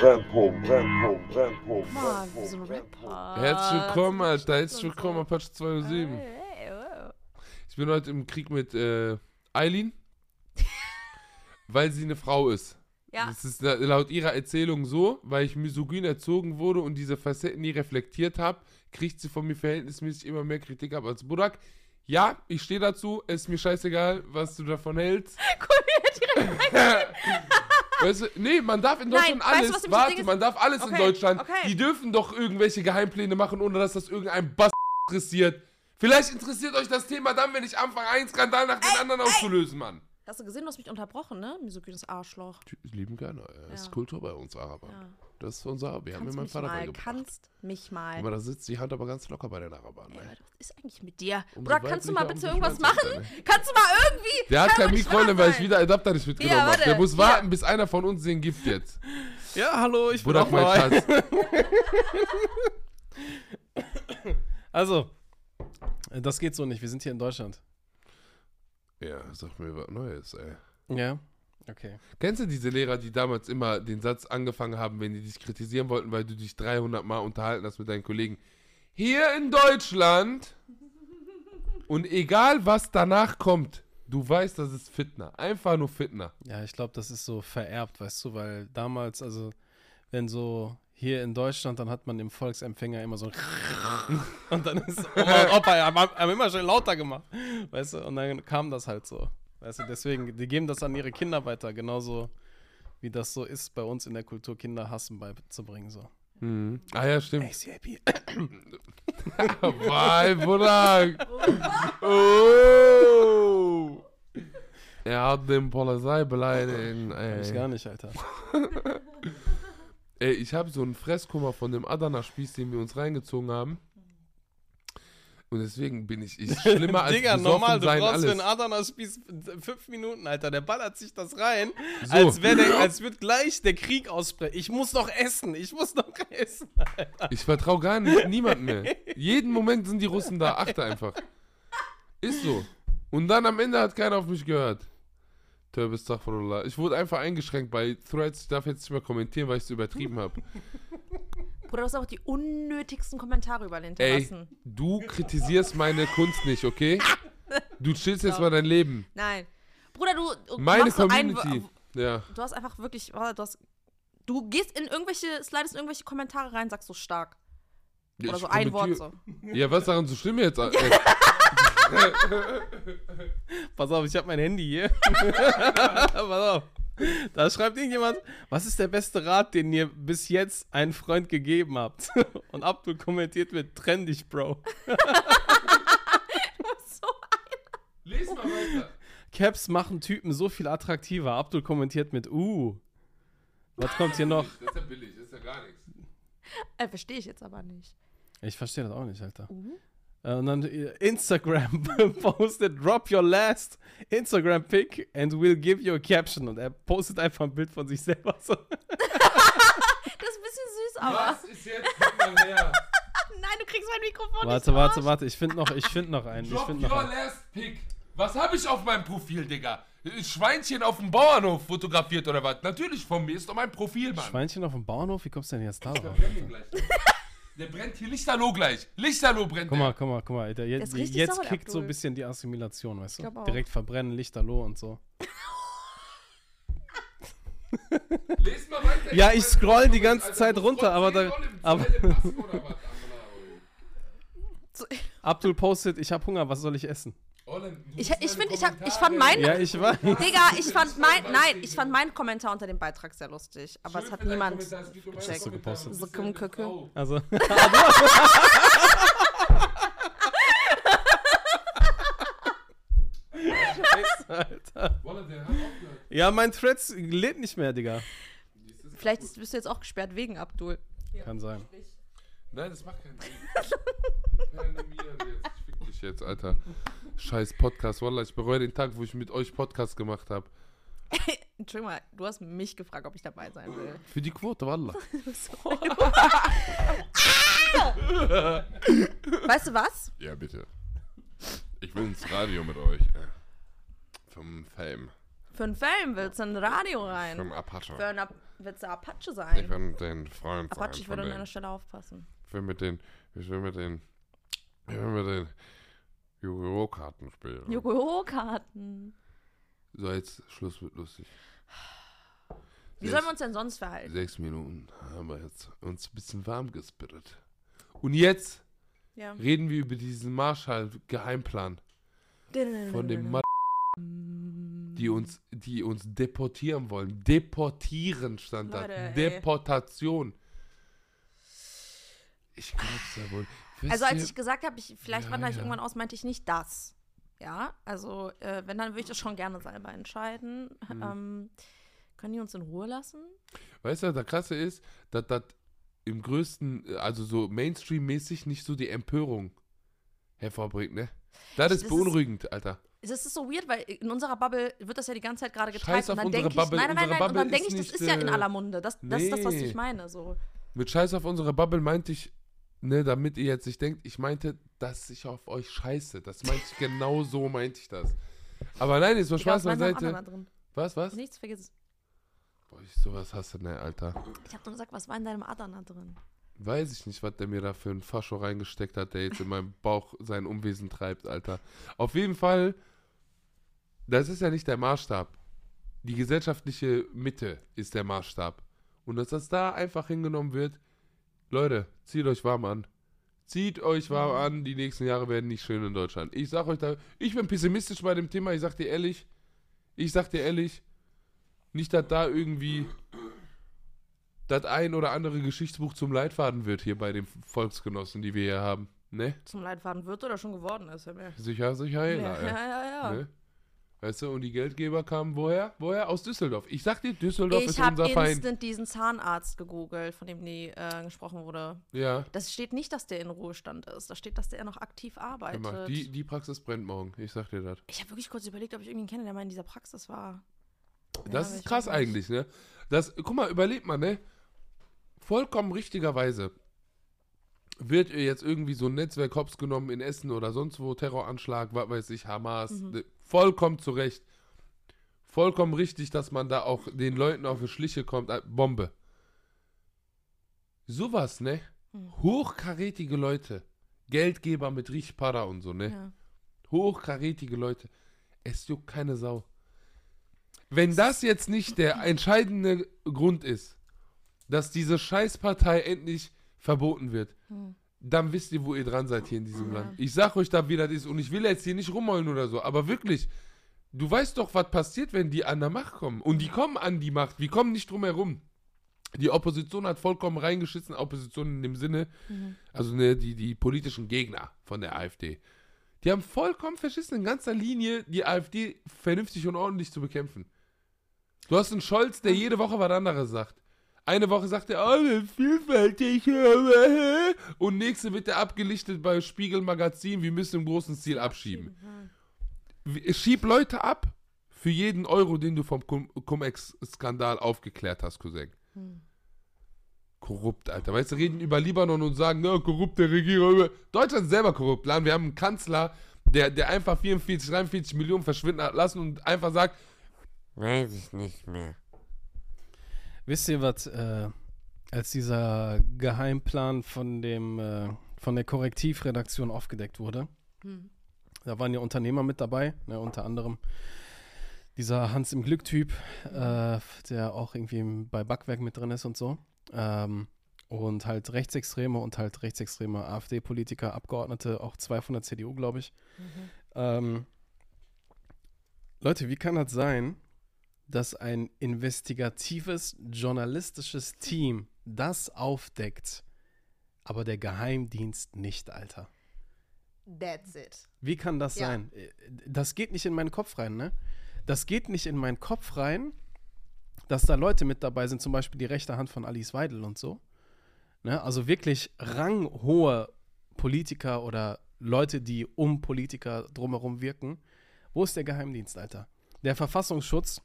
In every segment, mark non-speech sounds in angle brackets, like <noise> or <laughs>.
Brennpunkt, Brennpunkt, Mann, so ein. Rapper. Herzlich willkommen, Alter. Herzlich willkommen, Apache 207. Hey, hey, wow. Ich bin heute im Krieg mit äh, Eileen, <laughs> weil sie eine Frau ist. Ja, Das ist la- laut ihrer Erzählung so, weil ich misogyn erzogen wurde und diese Facetten nie reflektiert habe, kriegt sie von mir verhältnismäßig immer mehr Kritik ab als Burak. Ja, ich stehe dazu, ist mir scheißegal, was du davon hältst. <laughs> <laughs> weißt du, nee, man darf in Nein, Deutschland weißt du, alles, nämlich das warte, man darf alles in Okay, Deutschland. okay. Die dürfen doch irgendwelche Geheimpläne machen, ohne dass das irgendein Bass interessiert. Vielleicht interessiert euch das Thema dann, wenn ich anfange, einen Skandal nach dem anderen auszulösen, Mann. Hast du gesehen, du hast mich unterbrochen, ne? Misogynes Arschloch. Lieben gerne, es ist Ja. Kultur bei uns Araber. Ja. Das ist unser Araber, wir haben mir Kannst meinen mich Vater mal, beigebracht. kannst mich mal. Aber da sitzt die Hand aber ganz locker bei den Arabern. Ey, Ne? was ist eigentlich mit dir? Umso Bruder, kannst du mal bitte irgendwas machen? Kannst du mal irgendwie. Der hat Kann kein doch nicht Mikro, wahr weil ich sein. wieder Adapter nicht mitgenommen Ja, habe. Der muss warten, bis einer von uns den gibt jetzt. Ja, hallo, ich bin Bruder, auch mein. Schatz. <laughs> Also, das geht so nicht. Wir sind hier in Deutschland. Ja, sag mir was Neues, ey. Ja. Okay. Kennst du diese Lehrer, die damals immer den Satz angefangen haben, wenn die dich kritisieren wollten, weil du dich 300 Mal unterhalten hast mit deinen Kollegen? Hier in Deutschland <laughs> und egal was danach kommt, du weißt, das ist Fitner. Einfach nur Fitner. Ja, ich glaube, das ist so vererbt, weißt du, weil damals, also, wenn so hier in Deutschland, dann hat man im Volksempfänger immer so <laughs> und dann ist Oma, Opa haben, haben immer schon lauter gemacht, weißt du, und dann kam das halt so, weißt du, deswegen, die geben das an ihre Kinder weiter, genauso wie das so ist bei uns in der Kultur, Kinder hassen beizubringen, so. Mhm. Ah ja, stimmt. ACAP. <laughs> Weil, Bruder. <laughs> Oh. Er hat den Polizei beleidigt. Hab ich gar nicht, Alter. Ey, ich habe so einen Fresskummer von dem Adana-Spieß, den wir uns reingezogen haben. Und deswegen bin ich, ich <laughs> schlimmer als Digga, normal, du sein brauchst für einen Adana-Spieß fünf Minuten, Alter. Der ballert sich das rein, So. als, der, als <laughs> wird gleich der Krieg ausbrechen. Ich muss noch essen, ich muss noch <laughs> essen. Ich vertraue gar nicht, niemandem mehr. Jeden Moment sind die Russen da. Achte einfach. Ist so. Und dann am Ende hat keiner auf mich gehört. Tachfirullah. Ich wurde einfach eingeschränkt bei Threads. Ich darf jetzt nicht mehr kommentieren, weil ich es übertrieben habe. <laughs> Bruder, du hast auch die unnötigsten Kommentare überall Ey, hinterlassen. du kritisierst meine Kunst nicht, okay? Du chillst jetzt mal dein Leben. Nein. Bruder, du, Meine machst so ein, Community. Ja. Du hast einfach wirklich, du hast, du gehst in irgendwelche, slidest in irgendwelche Kommentare rein, sagst so stark. Oder so ein Wort so. Ja, was daran so schlimm jetzt? <laughs> <laughs> Pass auf, ich habe mein Handy hier. <laughs> Pass auf. Da schreibt irgendjemand, was ist der beste Rat, den ihr bis jetzt einen Freund gegeben habt? <laughs> Und Abdul kommentiert mit, trenn dich, Bro. so. Lies mal weiter. Caps machen Typen so viel attraktiver. Abdul kommentiert mit, uh. Was kommt hier noch? Das ist ja billig, das ist ja gar nichts. Äh, verstehe ich jetzt aber nicht. Ich verstehe das auch nicht, Alter. Mhm. Äh, Und dann äh, Instagram <laughs> postet, drop your last Instagram pic and we'll give you a caption. Und er postet einfach ein Bild von sich selber. So. <laughs> Das ist ein bisschen süß, aber. Was ist jetzt? <laughs> Nein, du kriegst mein Mikrofon Warte, nicht warte, raus. warte. Ich finde noch, ich find noch einen. Ich Drop your einen. last pick. Was habe ich auf meinem Profil, Digga? Schweinchen auf dem Bauernhof fotografiert oder was? Natürlich von mir, ist doch mein Profil, Mann. Schweinchen auf dem Bauernhof? Wie kommst du denn jetzt da Der Der brennt hier Lichterloh gleich. Lichterloh brennt Guck der. mal, guck mal, guck mal. Alter. Der Jetzt, jetzt kickt so ein bisschen die Assimilation, weißt du? Direkt verbrennen, Lichterloh und so. <laughs> Lest mal weiter. Ja, ich scroll die ganze Alter, Zeit runter, aber da- aber- <laughs> Abdul postet, ich hab Hunger, was soll ich essen? Ich, ich finde, ich, hab, ich fand meinen. Ja, ich weiß. Digga, ich fand mein. Nein, ich fand meinen Kommentar unter dem Beitrag sehr lustig. Aber Schön es hat niemand. Gecheckt. So gepostet. So ja. Frau. Also. <laughs> Scheiße, Alter. Ja, mein Threads lädt nicht mehr, Digga. Vielleicht ist- bist du jetzt auch gesperrt wegen Abdul. Kann sein. Nein, das macht keinen Sinn. <laughs> Ja, jetzt. Ich fick dich jetzt, Alter. Scheiß Podcast, Wallah, ich bereue den Tag, wo ich mit euch Podcast gemacht habe. <laughs> Entschuldigung mal, du hast mich gefragt, ob ich dabei sein will. Für die Quote, Wallah. <laughs> Weißt du was? Ja, bitte. Ich will ins Radio mit euch. Vom Fame. Für einen Film willst du in ein Radio rein. Vom Apache. Für einen willst du Apache Ich sein. will den Freund Apache, sein ich würde an deiner Stelle aufpassen. Ich will mit den, ich will mit den, ich will mit den Yu-Gi-Oh! Karten spielen. Yu-Gi-Oh!-Karten. So, jetzt Schluss wird lustig. Wie sollen wir uns denn sonst verhalten? Sechs Minuten haben wir jetzt uns ein bisschen warm gespittet. Und jetzt Ja. reden wir über diesen Marshall-Geheimplan von dem Mann, die uns, die uns deportieren wollen. Deportieren stand da. Leute, ey. Deportation. Ich glaub's ja wohl. Wisst Also als ihr- ich gesagt habe, ich, vielleicht Ja, wandere ich ja. irgendwann aus, meinte ich nicht das. Ja, also äh, wenn, dann würde ich das schon gerne selber entscheiden. Mhm. Ähm, können die uns in Ruhe lassen? Weißt du, das Krasse ist, dass das im größten, also so Mainstream-mäßig nicht so die Empörung hervorbringt, ne? Das Das ist ist- beunruhigend, Alter. Es ist so weird, weil in unserer Bubble wird das ja die ganze Zeit gerade geteilt. Scheiß und auf dann denke ich, nein, nein, nein, nein, und dann denke ich, ist das ist ja in äh, aller Munde. Das, das ist das, was nee. ich meine. So. Mit Scheiß auf unsere Bubble meinte ich, ne, damit ihr jetzt nicht denkt, ich meinte, dass ich auf euch scheiße. Das meinte ich, genau so meinte ich das. Aber nein, jetzt Spaß war in deinem beiseite. Was, was? Nichts, vergiss. Boah, ich sowas hasse, ne, Alter. Ich habe nur gesagt, was war in deinem Adern da drin? Weiß ich nicht, was der mir da für ein Fascho reingesteckt hat, der jetzt in meinem Bauch sein Unwesen treibt, Alter. Auf jeden Fall, das ist ja nicht der Maßstab. Die gesellschaftliche Mitte ist der Maßstab. Und dass das da einfach hingenommen wird, Leute, zieht euch warm an. Zieht euch warm an, die nächsten Jahre werden nicht schön in Deutschland. Ich sag euch da, ich bin pessimistisch bei dem Thema, ich sag dir ehrlich, ich sag dir ehrlich, nicht, dass da irgendwie das ein oder andere Geschichtsbuch zum Leitfaden wird hier bei den Volksgenossen, die wir hier haben. Ne? Zum Leitfaden wird oder schon geworden ist. Ja, ja, Sicher, sicher, ja, ja. ja. ja, ja. Ne? Weißt du, und die Geldgeber kamen woher? Woher? Aus Düsseldorf. Ich sag dir, Düsseldorf Ich ist habe unser Feind. instant diesen Zahnarzt gegoogelt, von dem nie äh, gesprochen wurde. Ja. Das steht nicht, dass der in Ruhestand ist. Da steht, dass der noch aktiv arbeitet. mal, die, die Praxis brennt morgen. Ich sag dir das. ich habe wirklich kurz überlegt, ob ich irgendwen kenne, der mal in dieser Praxis war. Das aber ist ich krass eigentlich, ne? Das, guck mal, überlegt mal, ne? Vollkommen richtigerweise wird jetzt irgendwie so ein Netzwerk hops genommen in Essen oder sonst wo, Terroranschlag, was weiß ich, Hamas, Mhm. ne, vollkommen zu Recht. Vollkommen richtig, dass man da auch den Leuten auf die Schliche kommt. äh, Bombe. Sowas, ne? Mhm. Hochkarätige Leute. Geldgeber mit Riechpada und so, ne? Ja. Hochkarätige Leute. Es juckt keine Sau. Wenn das jetzt nicht der entscheidende Grund ist, dass diese Scheißpartei endlich verboten wird, Hm. Dann wisst ihr, wo ihr dran seid hier in diesem Ja. Land. Ich sag euch da, wie das ist. Und ich will jetzt hier nicht rumheulen oder so, aber wirklich, du weißt doch, was passiert, wenn die an der Macht kommen. Und die kommen an die Macht. Wir kommen nicht drum herum. Die Opposition hat vollkommen reingeschissen, Opposition in dem Sinne, Mhm. also ne, die, die politischen Gegner von der AfD. Die haben vollkommen verschissen in ganzer Linie, die AfD vernünftig und ordentlich zu bekämpfen. Du hast einen Scholz, der jede Woche was anderes sagt. Eine Woche sagt er, oh, wir sind vielfältig. äh, Und nächste wird er abgelichtet bei Spiegel Magazin, wir müssen im großen Stil abschieben. Wie- Schieb Leute ab für jeden Euro, den du vom Cum- Cum-Ex-Skandal aufgeklärt hast, Cousin. Hm. Korrupt, Alter. Weißt du, reden über Libanon und sagen, ja, korrupte Regierung. Deutschland ist selber korrupt. Lan. Wir haben einen Kanzler, der, der einfach 44, 43 Millionen verschwinden hat lassen und einfach sagt, Weiß ich nicht mehr. Wisst ihr, was, äh, als dieser Geheimplan von dem, äh, von der Korrektivredaktion aufgedeckt wurde, Hm. da waren ja Unternehmer mit dabei, ne, unter anderem dieser Hans im Glück-Typ, äh, der auch irgendwie bei Backwerk mit drin ist und so. Ähm, und halt Rechtsextreme und halt rechtsextreme AfD-Politiker, Abgeordnete, auch zwei von der CDU, glaube ich. Mhm. Ähm, Leute, wie kann das sein, dass ein investigatives journalistisches Team das aufdeckt, aber der Geheimdienst nicht, Alter? That's it. Wie kann das Ja. sein? Äh, Das geht nicht in meinen Kopf rein, ne? Das geht nicht in meinen Kopf rein, dass da Leute mit dabei sind, zum Beispiel die rechte Hand von Alice Weidel und so. Ne? Also wirklich ranghohe Politiker oder Leute, die um Politiker drumherum wirken. Wo ist der Geheimdienst, Alter? Der Verfassungsschutz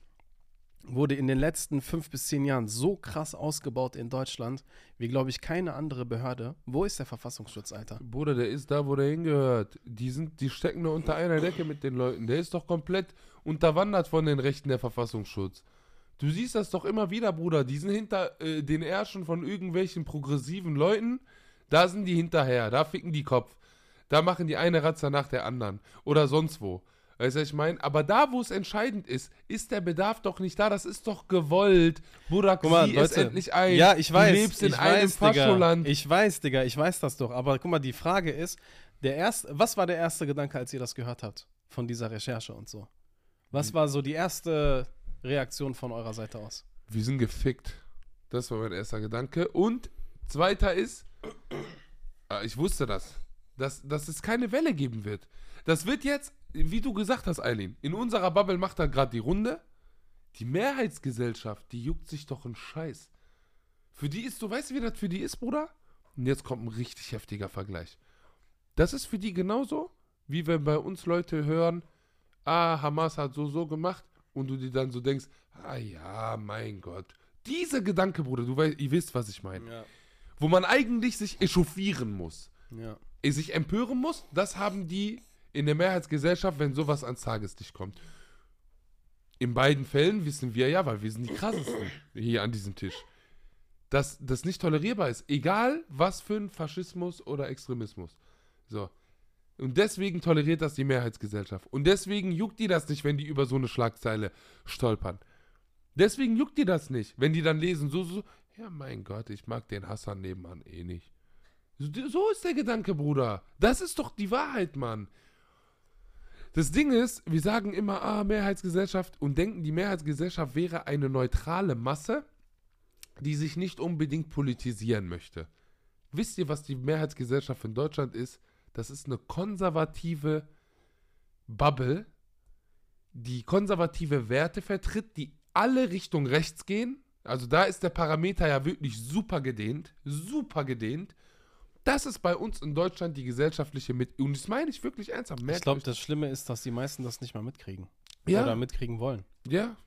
wurde in den letzten fünf bis zehn Jahren so krass ausgebaut in Deutschland, wie, glaube ich, keine andere Behörde. Wo ist der Verfassungsschutz, Alter? Bruder, der ist da, wo der hingehört. Die, sind, die stecken nur unter einer Decke mit den Leuten. Der ist doch komplett unterwandert von den Rechten der Verfassungsschutz. Du siehst das doch immer wieder, Bruder. Die sind hinter äh, den Ärschen von irgendwelchen progressiven Leuten. Da sind die hinterher. Da ficken die Kopf. Da machen die eine Ratzer nach der anderen. Oder sonst wo. Weißt du, was ich meine? Aber da, wo es entscheidend ist, ist der Bedarf doch nicht da. Das ist doch gewollt. Burak, Guck mal, sieh es Leute. endlich ein. Ja, ich weiß. Du lebst in ich einem. Fascholand. Ich weiß, Digga, ich weiß das doch. Aber guck mal, die Frage ist, der erste, was war der erste Gedanke, als ihr das gehört habt? Von dieser Recherche und so. Was war so die erste Reaktion von eurer Seite aus? Wir sind gefickt. Das war mein erster Gedanke. Und zweiter ist, <clears throat> äh, ich wusste das, dass, dass es keine Welle geben wird. Das wird jetzt, wie du gesagt hast, Eileen, in unserer Bubble macht er gerade die Runde. Die Mehrheitsgesellschaft, die juckt sich doch einen Scheiß. Für die ist, du weißt, wie das für die ist, Bruder? Und jetzt kommt ein richtig heftiger Vergleich. Das ist für die genauso, wie wenn bei uns Leute hören, ah, Hamas hat so, so gemacht und du dir dann so denkst, ah ja, mein Gott. Diese Gedanke, Bruder, du weißt, ihr wisst, was ich meine. Ja. Wo man eigentlich sich echauffieren muss, Ja. sich empören muss, das haben die in der Mehrheitsgesellschaft, wenn sowas ans Tageslicht kommt. In beiden Fällen wissen wir ja, weil wir sind die krassesten hier an diesem Tisch, dass das nicht tolerierbar ist. Egal, was für ein Faschismus oder Extremismus. So. Und deswegen toleriert das die Mehrheitsgesellschaft. Und deswegen juckt die das nicht, wenn die über so eine Schlagzeile stolpern. Deswegen juckt die das nicht, wenn die dann lesen, so, so, ja, mein Gott, ich mag den Hassan nebenan eh nicht. So, so ist der Gedanke, Bruder. Das ist doch die Wahrheit, Mann. Das Ding ist, wir sagen immer, ah, Mehrheitsgesellschaft und denken, die Mehrheitsgesellschaft wäre eine neutrale Masse, die sich nicht unbedingt politisieren möchte. Wisst ihr, was die Mehrheitsgesellschaft in Deutschland ist? Das ist eine konservative Bubble, die konservative Werte vertritt, die alle Richtung rechts gehen. Also da ist der Parameter ja wirklich super gedehnt, super gedehnt. Das ist bei uns in Deutschland die gesellschaftliche mit und das meine ich wirklich ernsthaft. Ich Merkt glaube, euch- das Schlimme ist, dass die meisten das nicht mal mitkriegen. ja, Oder mitkriegen wollen. ja,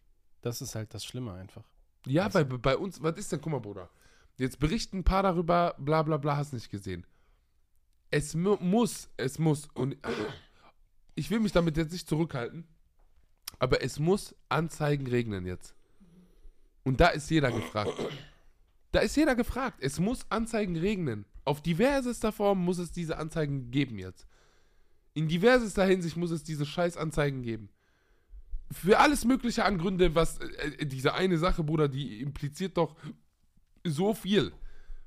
Das ist halt das Schlimme einfach. Ja, bei, bei uns, was ist denn, guck mal, Bruder. Jetzt berichten ein paar darüber, bla bla bla, hast nicht gesehen. Es mu muss, es muss, und ich will mich damit jetzt nicht zurückhalten, aber es muss Anzeigen regnen jetzt. Und da ist jeder gefragt. Da ist jeder gefragt. Es muss Anzeigen regnen. Auf diversester Form muss es diese Anzeigen geben jetzt. In diversester Hinsicht muss es diese Scheißanzeigen geben für alles mögliche an Gründe, was äh, diese eine Sache, Bruder, die impliziert doch so viel.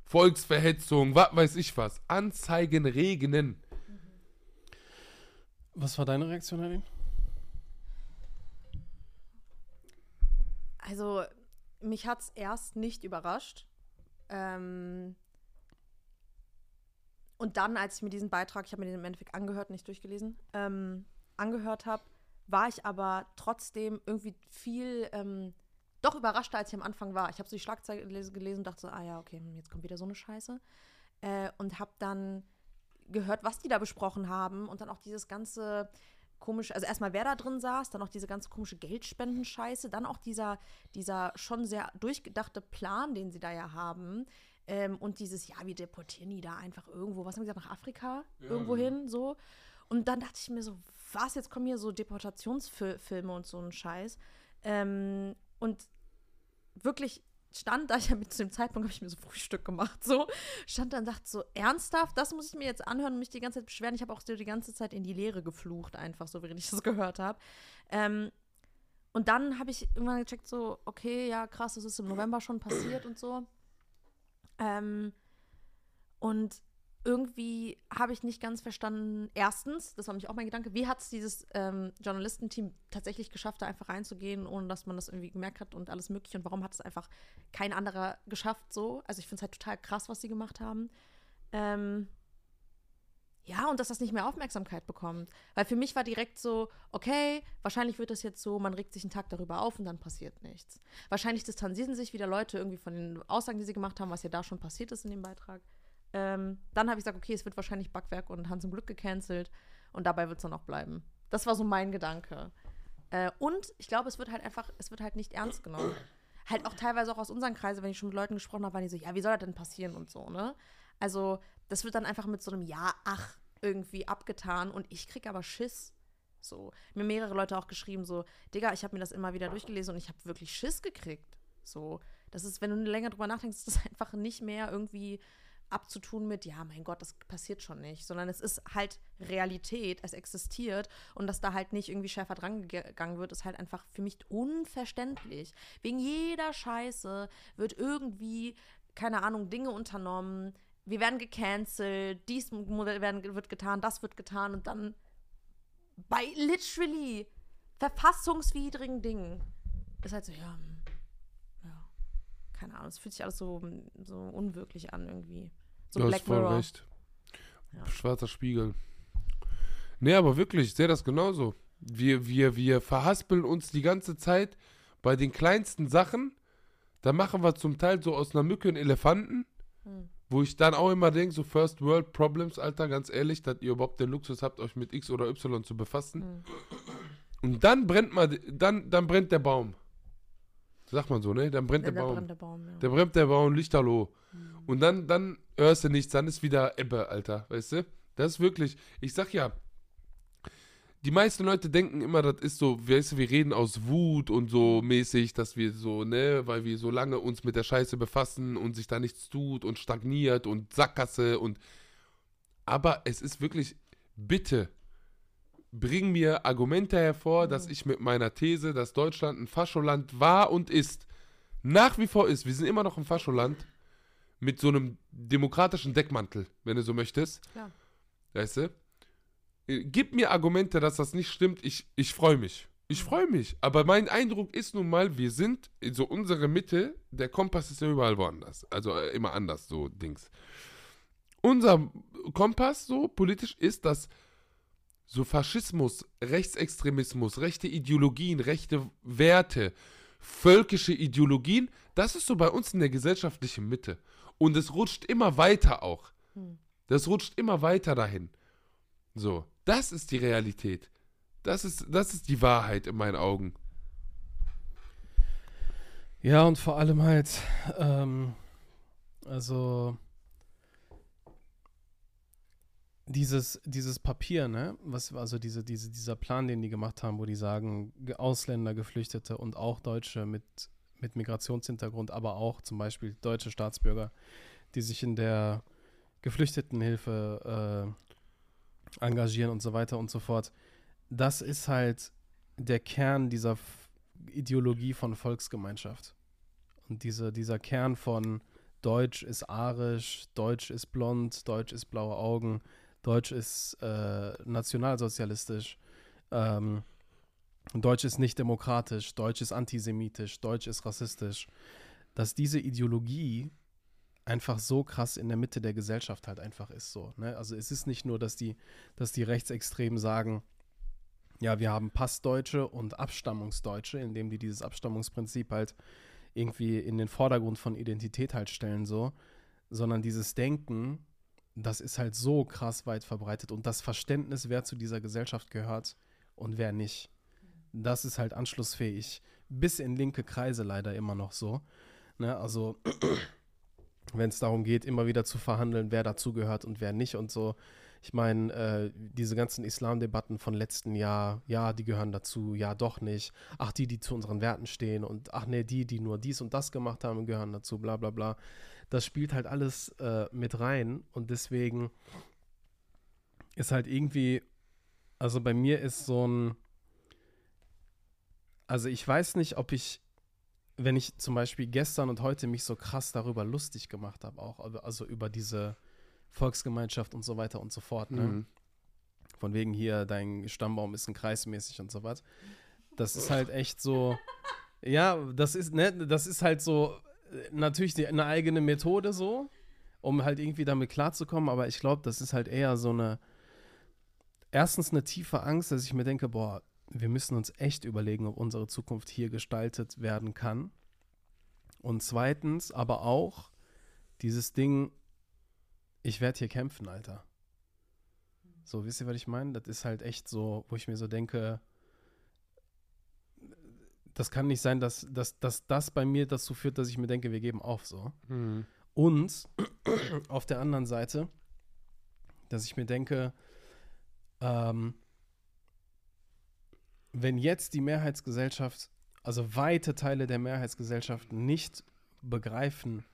Volksverhetzung, was weiß ich was. Anzeigen regnen. Was war deine Reaktion, Aline? Also, mich hat es erst nicht überrascht. Ähm, und dann, als ich mir diesen Beitrag, ich habe mir den im Endeffekt angehört, nicht durchgelesen, ähm, angehört habe, war ich aber trotzdem irgendwie viel ähm, doch überraschter, als ich am Anfang war. Ich habe so die Schlagzeile gelesen, und dachte so, ah ja, okay, hm, jetzt kommt wieder so eine Scheiße. Äh, und habe dann gehört, was die da besprochen haben und dann auch dieses ganze komische, also erstmal wer da drin saß, dann auch diese ganze komische Geldspendenscheiße, dann auch dieser, dieser schon sehr durchgedachte Plan, den sie da ja haben. Ähm, und dieses, ja, wir deportieren die da einfach irgendwo, was haben sie gesagt, nach Afrika? irgendwo hin, so. Und dann dachte ich mir so, was, jetzt kommen hier so Deportationsfilme und so ein Scheiß. Ähm, und wirklich stand da, <laughs> ich habe zu dem Zeitpunkt habe ich mir so Frühstück gemacht, so stand da und dachte so ernsthaft, das muss ich mir jetzt anhören und mich die ganze Zeit beschweren. Ich habe auch so die ganze Zeit in die Leere geflucht, einfach so, während ich das <laughs> gehört habe. Ähm, und dann habe ich irgendwann gecheckt, so, okay, ja, krass, das ist im November schon passiert und so. Ähm, und irgendwie habe ich nicht ganz verstanden, erstens, das war nämlich auch mein Gedanke, wie hat es dieses ähm, Journalistenteam tatsächlich geschafft, da einfach reinzugehen, ohne dass man das irgendwie gemerkt hat und alles mögliche und warum hat es einfach kein anderer geschafft so? Also ich finde es halt total krass, was sie gemacht haben. Ähm, ja, und dass das nicht mehr Aufmerksamkeit bekommt. Weil für mich war direkt so, okay, wahrscheinlich wird das jetzt so, man regt sich einen Tag darüber auf und dann passiert nichts. Wahrscheinlich distanzieren sich wieder Leute irgendwie von den Aussagen, die sie gemacht haben, was ja da schon passiert ist in dem Beitrag. Ähm, dann habe ich gesagt, okay, es wird wahrscheinlich Backwerk und Hans im Glück gecancelt und dabei wird es dann auch bleiben. Das war so mein Gedanke. Äh, und ich glaube, es wird halt einfach, es wird halt nicht ernst genommen. Halt auch teilweise auch aus unseren Kreisen, wenn ich schon mit Leuten gesprochen habe, waren die so, ja, wie soll das denn passieren und so, ne? Also, das wird dann einfach mit so einem Ja, ach, irgendwie abgetan und ich krieg aber Schiss. So, mir mehrere Leute auch geschrieben, so, Digga, ich habe mir das immer wieder durchgelesen und ich habe wirklich Schiss gekriegt. So, das ist, wenn du länger drüber nachdenkst, ist das <laughs> einfach nicht mehr irgendwie abzutun mit, ja, mein Gott, das passiert schon nicht, sondern es ist halt Realität, es existiert und dass da halt nicht irgendwie schärfer dran gegangen wird, ist halt einfach für mich unverständlich. Wegen jeder Scheiße wird irgendwie, keine Ahnung, Dinge unternommen, wir werden gecancelt, dies werden, wird getan, das wird getan und dann bei literally verfassungswidrigen Dingen ist halt so, ja, hm, ja, keine Ahnung, es fühlt sich alles so, so unwirklich an irgendwie. So du Black hast voll Mirror. recht. Ja. Schwarzer Spiegel. Nee, aber wirklich, ich sehe das genauso. Wir, wir, wir verhaspeln uns die ganze Zeit bei den kleinsten Sachen. Da machen wir zum Teil so aus einer Mücke einen Elefanten. Hm. Wo ich dann auch immer denke, so First World Problems, Alter, ganz ehrlich, dass ihr überhaupt den Luxus habt, euch mit X oder Y zu befassen. Hm. Und dann brennt man, dann, dann brennt der Baum. Sagt man so, ne? Dann brennt Ja, der Baum. brennt der Baum, ja. Der brennt der Baum, Lichterloh. Und dann, dann hörst du nichts, dann ist wieder Ebbe, Alter, weißt du? Das ist wirklich, ich sag ja, die meisten Leute denken immer, das ist so, weißt du, wir reden aus Wut und so mäßig, dass wir so, ne, weil wir so lange uns mit der Scheiße befassen und sich da nichts tut und stagniert und Sackgasse und, aber es ist wirklich, bitte, bring mir Argumente hervor, dass ich mit meiner These, dass Deutschland ein Fascholand war und ist, nach wie vor ist, wir sind immer noch ein Fascholand, mit so einem demokratischen Deckmantel, wenn du so möchtest. Klar. Weißt du? Äh, Gib mir Argumente, dass das nicht stimmt. Ich, ich freue mich. Ich freue mich. Aber mein Eindruck ist nun mal, wir sind so unsere Mitte, der Kompass ist ja überall woanders. Also äh, immer anders, so Dings. Unser Kompass, so politisch, ist, dass so Faschismus, Rechtsextremismus, rechte Ideologien, rechte Werte, völkische Ideologien, das ist so bei uns in der gesellschaftlichen Mitte. Und es rutscht immer weiter auch. Hm. Das rutscht immer weiter dahin. So, das ist die Realität. Das ist, das ist die Wahrheit in meinen Augen. Ja, und vor allem halt, ähm, also dieses, dieses Papier, ne, was, also diese, diese, dieser Plan, den die gemacht haben, wo die sagen, Ge- Ausländer, Geflüchtete und auch Deutsche mit, mit Migrationshintergrund, aber auch zum Beispiel deutsche Staatsbürger, die sich in der Geflüchtetenhilfe äh, engagieren und so weiter und so fort. Das ist halt der Kern dieser F Ideologie von Volksgemeinschaft. Und diese, dieser Kern von Deutsch ist arisch, Deutsch ist blond, Deutsch ist blaue Augen, Deutsch ist äh, nationalsozialistisch, ähm, Deutsch ist nicht demokratisch, Deutsch ist antisemitisch, Deutsch ist rassistisch. Dass diese Ideologie einfach so krass in der Mitte der Gesellschaft halt einfach ist so. Ne? Also es ist nicht nur, dass die, dass die Rechtsextremen sagen, ja, wir haben Passdeutsche und Abstammungsdeutsche, indem die dieses Abstammungsprinzip halt irgendwie in den Vordergrund von Identität halt stellen, so, sondern dieses Denken, das ist halt so krass weit verbreitet und das Verständnis, wer zu dieser Gesellschaft gehört und wer nicht, das ist halt anschlussfähig. Bis in linke Kreise leider immer noch so. Ne? Also, wenn es darum geht, immer wieder zu verhandeln, wer dazugehört und wer nicht und so. Ich meine, äh, diese ganzen Islamdebatten von letzten Jahr, ja, die gehören dazu, ja, doch nicht. Ach, die, die zu unseren Werten stehen und ach nee, die, die nur dies und das gemacht haben, gehören dazu, bla bla bla. Das spielt halt alles äh, mit rein und deswegen ist halt irgendwie, also bei mir ist so ein, also ich weiß nicht, ob ich, wenn ich zum Beispiel gestern und heute mich so krass darüber lustig gemacht habe, auch, also- über diese Volksgemeinschaft und so weiter und so fort, ne? Mhm. Von wegen hier, dein Stammbaum ist ein kreismäßig und so was. Das ist halt echt so. Ja, das ist, ne, das ist halt so äh, natürlich die, eine eigene Methode so, um halt irgendwie damit klarzukommen, aber ich glaube, das ist halt eher so eine. Erstens eine tiefe Angst, dass ich mir denke, boah, wir müssen uns echt überlegen, ob unsere Zukunft hier gestaltet werden kann. Und zweitens aber auch dieses Ding, ich werde hier kämpfen, Alter. So, wisst ihr, was ich meine? Das ist halt echt so, wo ich mir so denke, das kann nicht sein, dass, dass, dass das bei mir dazu führt, dass ich mir denke, wir geben auf so. Mhm. Und <clears throat> auf der anderen Seite, dass ich mir denke, ähm, wenn jetzt die Mehrheitsgesellschaft, also weite Teile der Mehrheitsgesellschaft nicht begreifen,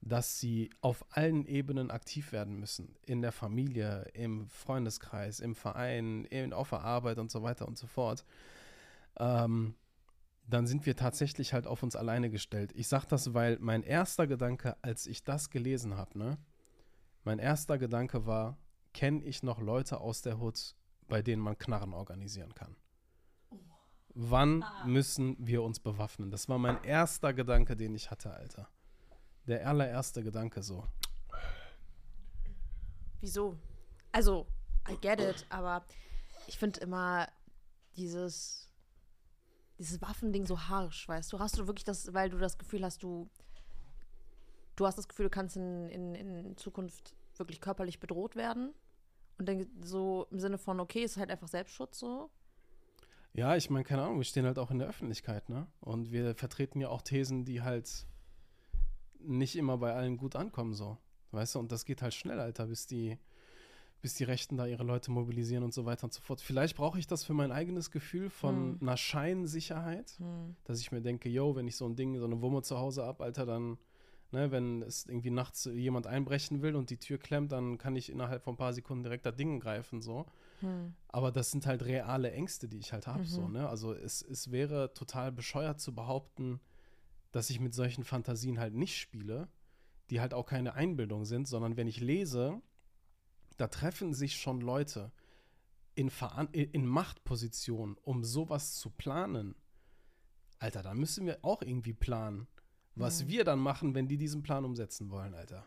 dass sie auf allen Ebenen aktiv werden müssen. In der Familie, im Freundeskreis, im Verein, in, auf der Arbeit und so weiter und so fort. Ähm, dann sind wir tatsächlich halt auf uns alleine gestellt. Ich sage das, weil mein erster Gedanke, als ich das gelesen habe, ne, mein erster Gedanke war, kenne ich noch Leute aus der Hut, bei denen man Knarren organisieren kann? Wann müssen wir uns bewaffnen? Das war mein erster Gedanke, den ich hatte, Alter. Der allererste Gedanke so. Wieso? Also, I get it, aber ich finde immer dieses, dieses Waffending so harsch, weißt du? Hast du wirklich das, weil du das Gefühl hast, du, du hast das Gefühl, du kannst in, in, in Zukunft wirklich körperlich bedroht werden? Und dann so im Sinne von, okay, ist halt einfach Selbstschutz so? Ja, ich meine, keine Ahnung, wir stehen halt auch in der Öffentlichkeit, ne? Und wir vertreten ja auch Thesen, die halt nicht immer bei allen gut ankommen, so. Weißt du, und das geht halt schnell, Alter, bis die, bis die Rechten da ihre Leute mobilisieren und so weiter und so fort. Vielleicht brauche ich das für mein eigenes Gefühl von Hm. einer Scheinsicherheit, Hm. dass ich mir denke, yo, wenn ich so ein Ding, so eine Wumme zu Hause ab, Alter, dann, ne, wenn es irgendwie nachts jemand einbrechen will und die Tür klemmt, dann kann ich innerhalb von ein paar Sekunden direkt das Ding greifen, so. Hm. Aber das sind halt reale Ängste, die ich halt habe, Mhm. so, ne? Also es, es wäre total bescheuert zu behaupten, dass ich mit solchen Fantasien halt nicht spiele, die halt auch keine Einbildung sind, sondern wenn ich lese, da treffen sich schon Leute in, Veran in Machtpositionen, um sowas zu planen. Alter, da müssen wir auch irgendwie planen, was Mhm. wir dann machen, wenn die diesen Plan umsetzen wollen, Alter.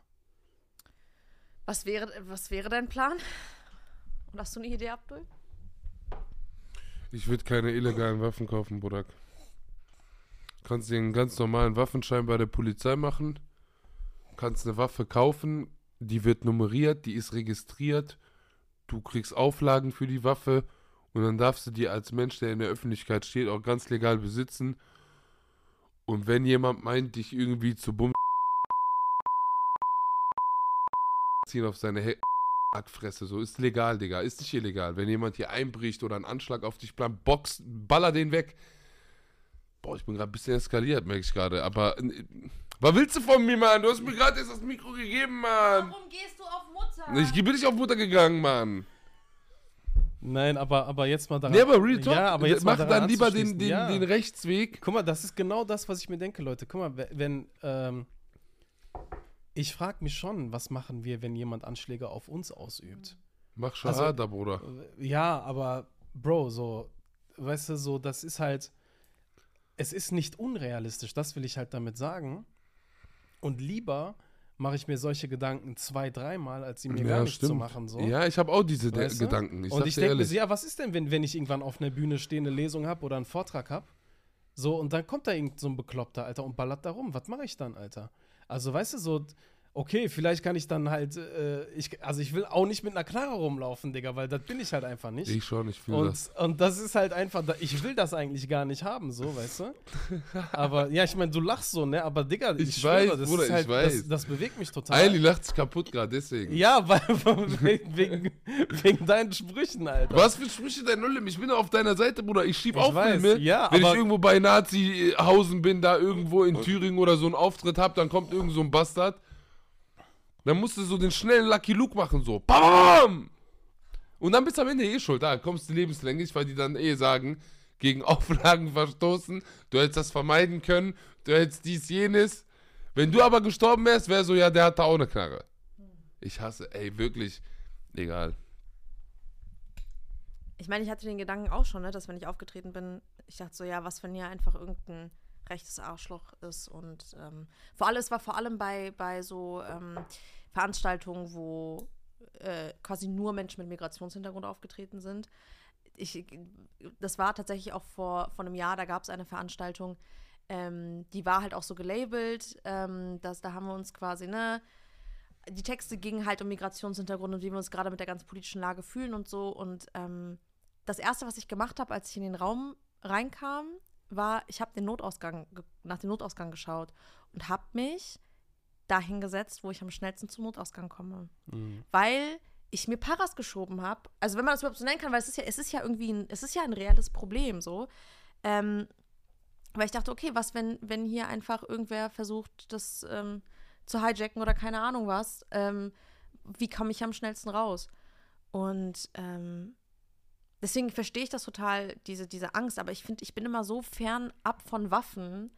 Was wäre, was wäre dein Plan? Hast du eine Idee, Abdul? Ich würde keine illegalen Waffen kaufen, Burak. Kannst dir einen ganz normalen Waffenschein bei der Polizei machen. Kannst eine Waffe kaufen, die wird nummeriert, die ist registriert. Du kriegst Auflagen für die Waffe und dann darfst du die als Mensch, der in der Öffentlichkeit steht, auch ganz legal besitzen. Und wenn jemand meint, dich irgendwie zu bum <laughs> ziehen auf seine He Fresse, so ist legal, Digga, ist nicht illegal. Wenn jemand hier einbricht oder einen Anschlag auf dich plant, box, baller den weg. Boah, ich bin gerade ein bisschen eskaliert, merke ich gerade. Aber äh, was willst du von mir, Mann? Du hast mir gerade erst das Mikro gegeben, Mann. gehst du auf Mutter? Ich bin nicht auf Mutter gegangen, Mann. Nein, aber, aber jetzt mal daran. Nee, aber Real Talk, Ja, aber jetzt mach mal daran dann lieber den, den, ja. den Rechtsweg. Guck mal, das ist genau das, was ich mir denke, Leute. Guck mal, we- wenn, ähm, ich frage mich schon, was machen wir, wenn jemand Anschläge auf uns ausübt? Mach Also- Shahada, Bruder. Ja, aber Bro, so, weißt du, so, das ist halt, es ist nicht unrealistisch, das will ich halt damit sagen. Und lieber mache ich mir solche Gedanken zwei, dreimal, als sie mir gar nicht zu machen. So. Ja, ich habe auch diese Weißt du? Gedanken. Ich und ich denke mir so, ja, was ist denn, wenn, wenn ich irgendwann auf einer Bühne stehe, eine Lesung habe oder einen Vortrag habe? So, und dann kommt da irgend so ein Bekloppter, Alter, und ballert da rum. Was mache ich dann, Alter? Also, weißt du, so, okay, vielleicht kann ich dann halt, äh, ich, also ich will auch nicht mit einer Knarre rumlaufen, Digga, weil das bin ich halt einfach nicht. Ich schon, ich fühle und, das. und das ist halt einfach, da- ich will das eigentlich gar nicht haben, so, weißt du? <laughs> Aber, ja, ich meine, du lachst so, ne? Aber, Digga, ich, Ich schwöre, weiß, das Bruder, ist ich halt, weiß. Das, das bewegt mich total. Eili lacht sich kaputt gerade, deswegen. Ja, <laughs> weil, wegen, wegen, deinen Sprüchen, Alter. Was für Sprüche dein Nullim? Ich bin auf deiner Seite, Bruder. Ich schieb Ich auch weiß, Filme. ja, Wenn ich irgendwo bei Nazihausen bin, da irgendwo in Thüringen oder so einen Auftritt hab, dann kommt irgend so ein Bastard. Dann musst du so den schnellen Lucky Luke machen, so. Bam! Und dann bist du am Ende eh schuld. Da kommst du lebenslänglich, weil die dann eh sagen, gegen <laughs> Auflagen verstoßen, du hättest das vermeiden können, du hättest dies, jenes. Wenn du aber gestorben wärst, wäre so, ja, der hatte auch eine Knarre. Ich hasse, ey, wirklich. Egal. Ich meine, ich hatte den Gedanken auch schon, ne, dass wenn ich aufgetreten bin, ich dachte so, ja, was, wenn hier einfach irgendein rechtes Arschloch ist und ähm, vor allem, es war vor allem bei, bei so ähm, Veranstaltungen, wo äh, quasi nur Menschen mit Migrationshintergrund aufgetreten sind. Ich, das war tatsächlich auch vor, vor einem Jahr, da gab es eine Veranstaltung, ähm, die war halt auch so gelabelt, ähm, dass, da haben wir uns quasi, ne, die Texte gingen halt um Migrationshintergrund und wie wir uns gerade mit der ganzen politischen Lage fühlen und so. Und ähm, das Erste, was ich gemacht habe, als ich in den Raum reinkam, war, ich habe nach dem Notausgang geschaut und habe mich dahin gesetzt, wo ich am schnellsten zum Notausgang komme, Mhm. weil ich mir Paras geschoben habe. Also wenn man das überhaupt so nennen kann, weil es ist ja, es ist ja irgendwie, ein, es ist ja ein reales Problem so. Ähm, weil ich dachte, okay, was, wenn, wenn hier einfach irgendwer versucht, das ähm, zu hijacken oder keine Ahnung was, ähm, wie komme ich am schnellsten raus? Und ähm, deswegen verstehe ich das total, diese, diese Angst, aber ich finde, ich bin immer so fern ab von Waffen,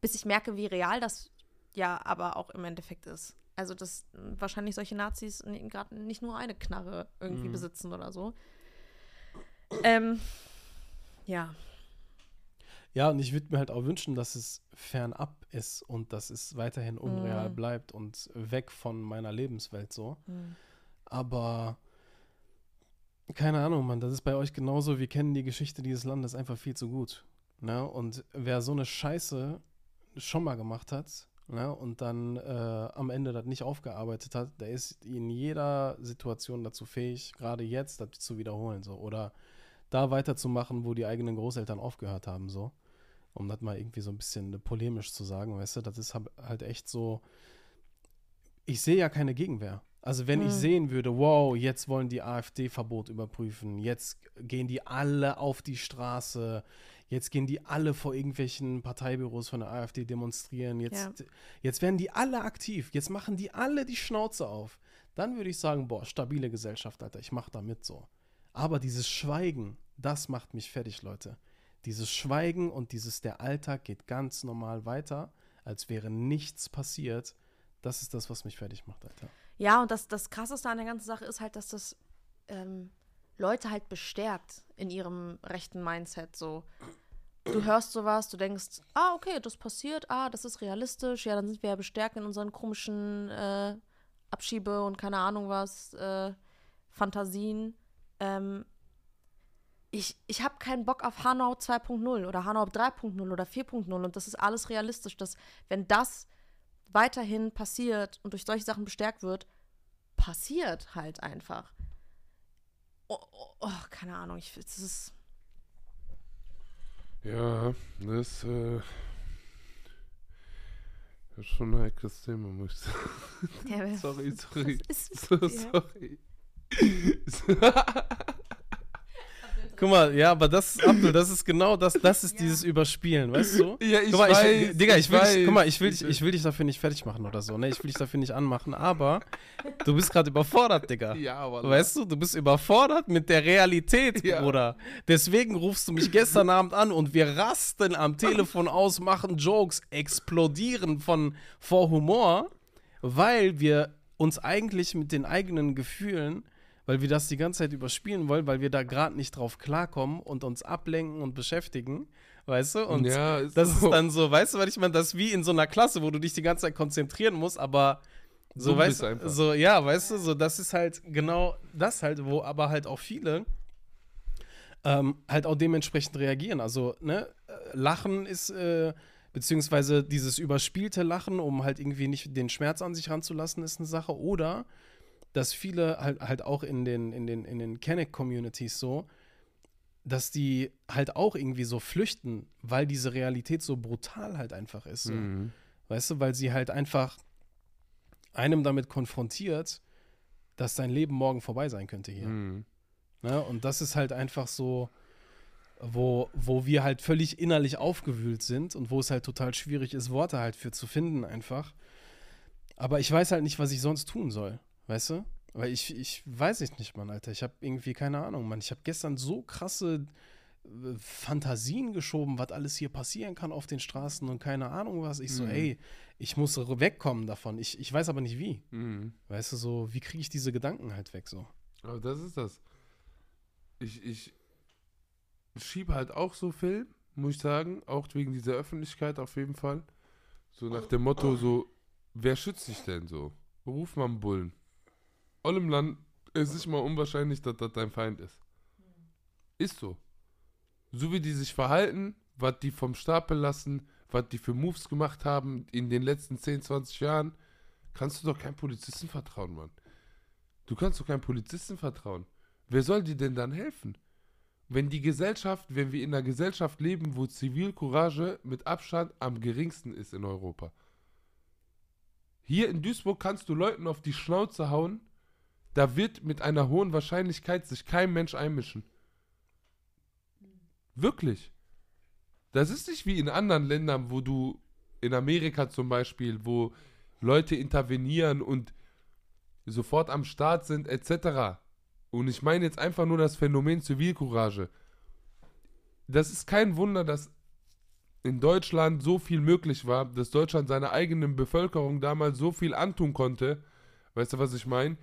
bis ich merke, wie real das ja aber auch im Endeffekt ist. Also, dass wahrscheinlich solche Nazis gerade nicht nur eine Knarre irgendwie Mhm. besitzen oder so. Ähm, ja. Ja, und ich würde mir halt auch wünschen, dass es fernab ist und dass es weiterhin unreal Mhm. bleibt und weg von meiner Lebenswelt so. Hm. Aber keine Ahnung, Mann, das ist bei euch genauso. Wir kennen die Geschichte dieses Landes einfach viel zu gut. Ne? Und wer so eine Scheiße schon mal gemacht hat ne? und dann äh, am Ende das nicht aufgearbeitet hat, der ist in jeder Situation dazu fähig, gerade jetzt das zu wiederholen. So. Oder da weiterzumachen, wo die eigenen Großeltern aufgehört haben. So. Um das mal irgendwie so ein bisschen polemisch zu sagen, weißt du, das ist halt echt so. Ich sehe ja keine Gegenwehr. Also wenn ich Hm. sehen würde, wow, jetzt wollen die AfD-Verbot überprüfen, jetzt gehen die alle auf die Straße, jetzt gehen die alle vor irgendwelchen Parteibüros von der AfD demonstrieren, jetzt, jetzt werden die alle aktiv, jetzt machen die alle die Schnauze auf. Dann würde ich sagen, boah, stabile Gesellschaft, Alter, ich mach da mit so. Aber dieses Schweigen, das macht mich fertig, Leute. Dieses Schweigen und dieses, der Alltag geht ganz normal weiter, als wäre nichts passiert. Das ist das, was mich fertig macht, Alter. Ja, und das, das Krasseste an der ganzen Sache ist halt, dass das ähm, Leute halt bestärkt in ihrem rechten Mindset. So, du hörst sowas, du denkst, ah, okay, das passiert, ah, das ist realistisch, ja, dann sind wir ja bestärkt in unseren komischen äh, Abschiebe und keine Ahnung was, äh, Fantasien. Ähm, ich ich habe keinen Bock auf Hanau 2.0 oder Hanau 3.0 oder 4.0 und das ist alles realistisch, dass wenn das weiterhin passiert und durch solche Sachen bestärkt wird, passiert halt einfach. Oh, oh, oh keine Ahnung, ich das ist Ja, das, äh, das ist schon ein heikles Thema, muss ich sagen. der, <laughs> Sorry, sorry. <laughs> Sorry. <laughs> Guck mal, ja, aber das, Abdul, das ist genau das, das ist dieses Überspielen, weißt du? <laughs> ja, ich Guck mal, weiß. ich, Digga, ich will, dich, guck mal, ich will, dich, ich will dich dafür nicht fertig machen oder so, ne? Ich will dich dafür nicht anmachen, aber du bist gerade überfordert, Digga. Ja, aber. Weißt du, du bist überfordert mit der Realität, Ja. Bruder. Deswegen rufst du mich gestern Abend an und wir rasten am Telefon aus, machen Jokes, explodieren von vor Humor, weil wir uns eigentlich mit den eigenen Gefühlen, weil wir das die ganze Zeit überspielen wollen, weil wir da gerade nicht drauf klarkommen und uns ablenken und beschäftigen, weißt du? Und ja, ist das so. ist dann so, weißt du, was ich meine? Das ist wie in so einer Klasse, wo du dich die ganze Zeit konzentrieren musst, aber so, Dumm weißt einfach. so, ja, weißt du, so, das ist halt genau das halt, wo aber halt auch viele ähm, halt auch dementsprechend reagieren. Also, ne, äh, Lachen ist, äh, beziehungsweise dieses überspielte Lachen, um halt irgendwie nicht den Schmerz an sich ranzulassen, ist eine Sache. Oder dass viele halt, halt auch in den, in den, in den Kenneck-Communities so, dass die halt auch irgendwie so flüchten, weil diese Realität so brutal halt einfach ist. So. Mhm. Weißt du, weil sie halt einfach einem damit konfrontiert, dass dein Leben morgen vorbei sein könnte hier. Mhm. Ne? Und das ist halt einfach so, wo, wo wir halt völlig innerlich aufgewühlt sind und wo es halt total schwierig ist, Worte halt für zu finden einfach. Aber ich weiß halt nicht, was ich sonst tun soll, weißt du? Weil ich, ich weiß es nicht, Mann, Alter. Ich habe irgendwie keine Ahnung, Mann. Ich habe gestern so krasse äh, Fantasien geschoben, was alles hier passieren kann auf den Straßen und keine Ahnung was. Ich so, Mhm. ey, ich muss wegkommen davon. Ich, ich weiß aber nicht wie. Mhm. Weißt du, so, wie kriege ich diese Gedanken halt weg so? Aber das ist das. Ich, ich schiebe halt auch so Film, muss ich sagen, auch wegen dieser Öffentlichkeit auf jeden Fall. So nach dem Motto, so, wer schützt dich denn so? Ruf mal einen Bullen. All im Land ist nicht mal unwahrscheinlich, dass das dein Feind ist. Ist so. So wie die sich verhalten, was die vom Stapel lassen, was die für Moves gemacht haben in den letzten 10, 20 Jahren, kannst du doch keinem Polizisten vertrauen, Mann. Du kannst doch keinem Polizisten vertrauen. Wer soll dir denn dann helfen? wenn die Gesellschaft, wenn wir in einer Gesellschaft leben, wo Zivilcourage mit Abstand am geringsten ist in Europa. Hier in Duisburg kannst du Leuten auf die Schnauze hauen, da wird mit einer hohen Wahrscheinlichkeit sich kein Mensch einmischen. Wirklich. Das ist nicht wie in anderen Ländern, wo du in Amerika zum Beispiel, wo Leute intervenieren und sofort am Start sind, etc. Und ich meine jetzt einfach nur das Phänomen Zivilcourage. Das ist kein Wunder, dass in Deutschland so viel möglich war, dass Deutschland seiner eigenen Bevölkerung damals so viel antun konnte. Weißt du, was ich meine?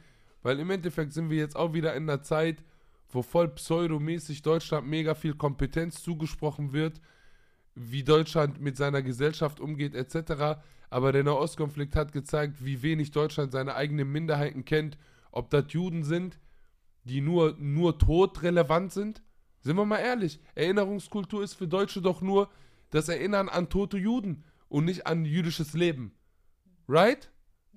Weil im Endeffekt sind wir jetzt auch wieder in einer Zeit, wo voll pseudomäßig Deutschland mega viel Kompetenz zugesprochen wird, wie Deutschland mit seiner Gesellschaft umgeht, etc. Aber der Nahostkonflikt hat gezeigt, wie wenig Deutschland seine eigenen Minderheiten kennt, ob das Juden sind, die nur, nur tot relevant sind. Sind wir mal ehrlich, Erinnerungskultur ist für Deutsche doch nur das Erinnern an tote Juden und nicht an jüdisches Leben. Right?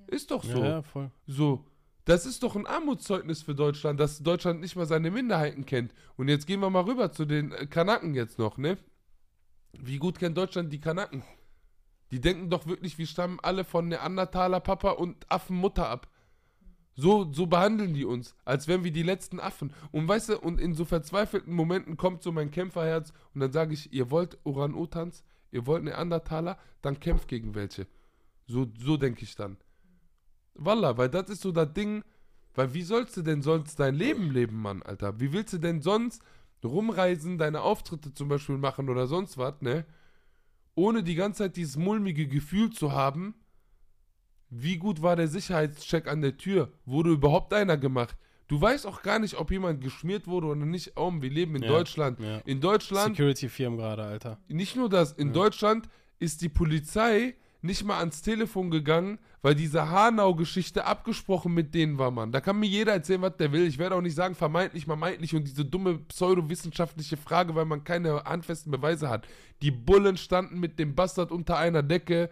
Ist doch so. Ja, ja, voll. So. Das ist doch ein Armutszeugnis für Deutschland, dass Deutschland nicht mal seine Minderheiten kennt. Und jetzt gehen wir mal rüber zu den äh, Kanaken jetzt noch, ne? Wie gut kennt Deutschland die Kanaken? Die denken doch wirklich, wir stammen alle von Neandertaler Papa und Affenmutter ab. So, so behandeln die uns, als wären wir die letzten Affen. Und weißt du, und in so verzweifelten Momenten kommt so mein Kämpferherz und dann sage ich, ihr wollt Orang-Utans, ihr wollt Neandertaler, dann kämpft gegen welche. So, so denke ich dann. Wallah, weil das ist so das Ding, weil wie sollst du denn sonst dein Leben leben, Mann, Alter? Wie willst du denn sonst rumreisen, deine Auftritte zum Beispiel machen oder sonst was, ne? Ohne die ganze Zeit dieses mulmige Gefühl zu haben, wie gut war der Sicherheitscheck an der Tür? Wurde überhaupt einer gemacht? Du weißt auch gar nicht, ob jemand geschmiert wurde oder nicht. Oh, wir leben in Ja, Deutschland. ja. In Deutschland Security-Firmen gerade, Alter. nicht nur das, in Ja. Deutschland ist die Polizei nicht mal ans Telefon gegangen, weil diese Hanau-Geschichte abgesprochen mit denen war, Mann. Da kann mir jeder erzählen, was der will. Ich werde auch nicht sagen, vermeintlich, vermeintlich und diese dumme pseudowissenschaftliche Frage, weil man keine handfesten Beweise hat. Die Bullen standen mit dem Bastard unter einer Decke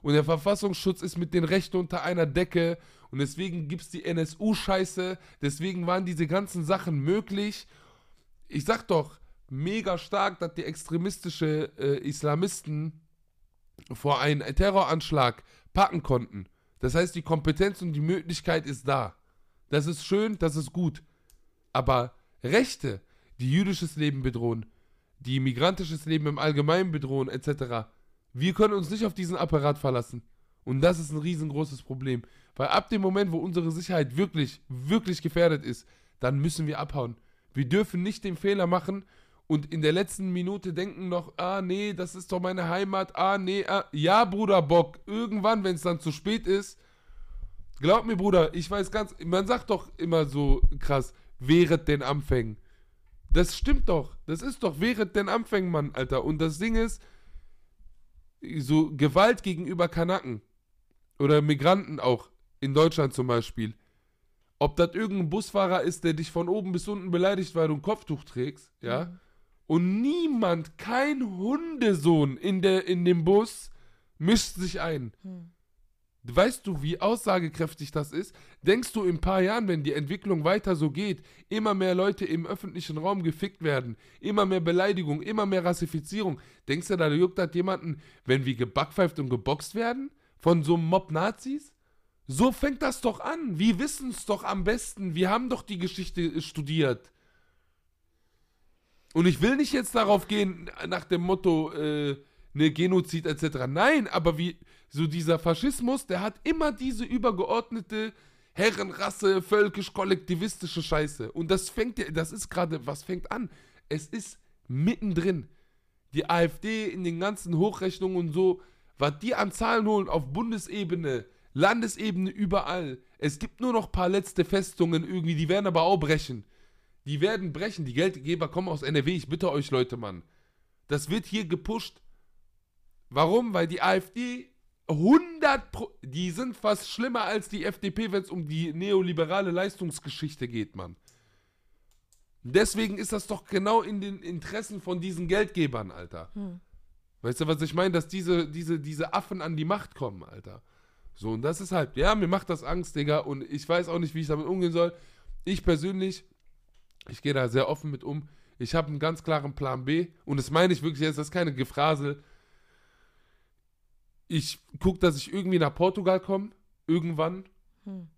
und der Verfassungsschutz ist mit den Rechten unter einer Decke und deswegen gibt es die NSU-Scheiße, deswegen waren diese ganzen Sachen möglich. Ich sag doch, mega stark, dass die extremistische äh, Islamisten vor einen Terroranschlag packen konnten. Das heißt, die Kompetenz und die Möglichkeit ist da. Das ist schön, das ist gut. Aber Rechte, die jüdisches Leben bedrohen, die migrantisches Leben im Allgemeinen bedrohen, etc., wir können uns nicht auf diesen Apparat verlassen. Und das ist ein riesengroßes Problem. Weil ab dem Moment, wo unsere Sicherheit wirklich, wirklich gefährdet ist, dann müssen wir abhauen. Wir dürfen nicht den Fehler machen und in der letzten Minute denken noch, ah nee, das ist doch meine Heimat, ah nee, ah, ja Bruder Bock, irgendwann, wenn es dann zu spät ist, glaub mir Bruder, ich weiß ganz, man sagt doch immer so krass, während den Anfängen. Das stimmt doch, das ist doch während den Anfängen, Mann, Alter. Und das Ding ist, so Gewalt gegenüber Kanaken oder Migranten auch, in Deutschland zum Beispiel, ob das irgendein Busfahrer ist, der dich von oben bis unten beleidigt, weil du ein Kopftuch trägst, ja, und niemand, kein Hundesohn in, der, in dem Bus mischt sich ein. Hm. Weißt du, wie aussagekräftig das ist? Denkst du in ein paar Jahren, wenn die Entwicklung weiter so geht, immer mehr Leute im öffentlichen Raum gefickt werden, immer mehr Beleidigung, immer mehr Rassifizierung, denkst du, da juckt das jemanden, wenn wir gebackpfeift und geboxt werden? Von so einem Mob Nazis? So fängt das doch an. Wir wissen es doch am besten. Wir haben doch die Geschichte studiert. Und ich will nicht jetzt darauf gehen, nach dem Motto, äh, ne, Genozid etc. Nein, aber wie, so dieser Faschismus, der hat immer diese übergeordnete Herrenrasse, völkisch-kollektivistische Scheiße. Und das fängt das ist gerade, was fängt an? Es ist mittendrin. Die AfD in den ganzen Hochrechnungen und so, was die an Zahlen holen auf Bundesebene, Landesebene, überall. Es gibt nur noch ein paar letzte Festungen irgendwie, die werden aber auch brechen. Die werden brechen. Die Geldgeber kommen aus NRW. Ich bitte euch, Leute, Mann. Das wird hier gepusht. Warum? Weil die AfD 100 Pro die sind fast schlimmer als die FDP, wenn es um die neoliberale Leistungsgeschichte geht, Mann. Deswegen ist das doch genau in den Interessen von diesen Geldgebern, Alter. Hm. Weißt du, was ich meine? Dass diese, diese, diese Affen an die Macht kommen, Alter. So, und das ist halt, ja, mir macht das Angst, Digga, und ich weiß auch nicht, wie ich damit umgehen soll. Ich persönlich, ich gehe da sehr offen mit um. Ich habe einen ganz klaren Plan B. Und das meine ich wirklich jetzt, das ist keine Gefrasel. Ich gucke, dass ich irgendwie nach Portugal komme. Irgendwann. Hm.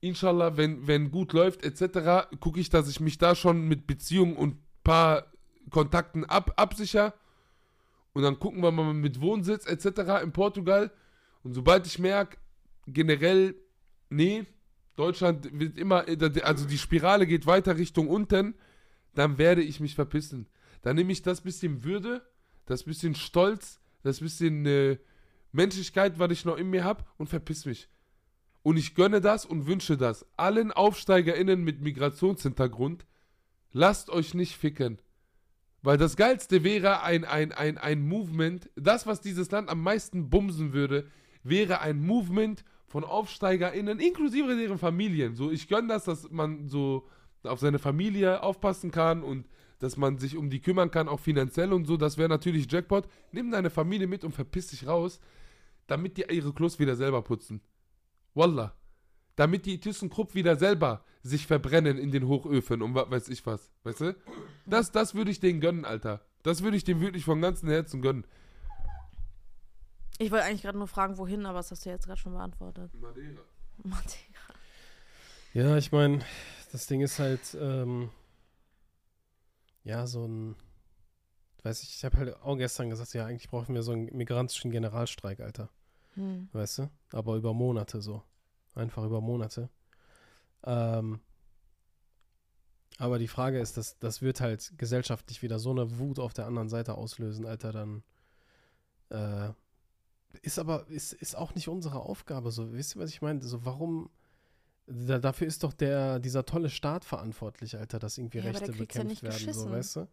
Inshallah, wenn, wenn gut läuft, etc., gucke ich, dass ich mich da schon mit Beziehungen und paar Kontakten ab, absicher. Und dann gucken wir mal mit Wohnsitz, etc. in Portugal. Und sobald ich merke, generell, nee, Deutschland wird immer, also die Spirale geht weiter Richtung unten, dann werde ich mich verpissen. Dann nehme ich das bisschen Würde, das bisschen Stolz, das bisschen äh, Menschlichkeit, was ich noch in mir habe und verpiss mich. Und ich gönne das und wünsche das allen AufsteigerInnen mit Migrationshintergrund. Lasst euch nicht ficken. Weil das Geilste wäre ein, ein, ein, ein Movement, das, was dieses Land am meisten bumsen würde, wäre ein Movement von AufsteigerInnen, inklusive deren Familien. So, ich gönne das, dass man so auf seine Familie aufpassen kann und dass man sich um die kümmern kann, auch finanziell und so. Das wäre natürlich Jackpot. Nimm deine Familie mit und verpiss dich raus, damit die ihre Klos wieder selber putzen. Wallah. Damit die ThyssenKrupp wieder selber sich verbrennen in den Hochöfen und weiß ich was. Weißt du? Das, das würde ich denen gönnen, Alter. Das würde ich denen wirklich von ganzem Herzen gönnen. Ich wollte eigentlich gerade nur fragen, wohin, aber das hast du jetzt gerade schon beantwortet. Madeira. Madeira. Ja, ich meine, das Ding ist halt, ähm, ja, so ein, weiß ich, ich habe halt auch gestern gesagt, ja, eigentlich brauchen wir so einen migrantischen Generalstreik, Alter. Hm. weißt du? Aber über Monate so. Einfach über Monate. Ähm, aber die Frage ist, dass das wird halt gesellschaftlich wieder so eine Wut auf der anderen Seite auslösen, Alter, dann äh, ist aber, ist, ist auch nicht unsere Aufgabe. So, wisst ihr, was ich meine? So, warum, da, dafür ist doch der, dieser tolle Staat verantwortlich, Alter, dass irgendwie Ja, Rechte ja bekämpft nicht werden, so, weißt du?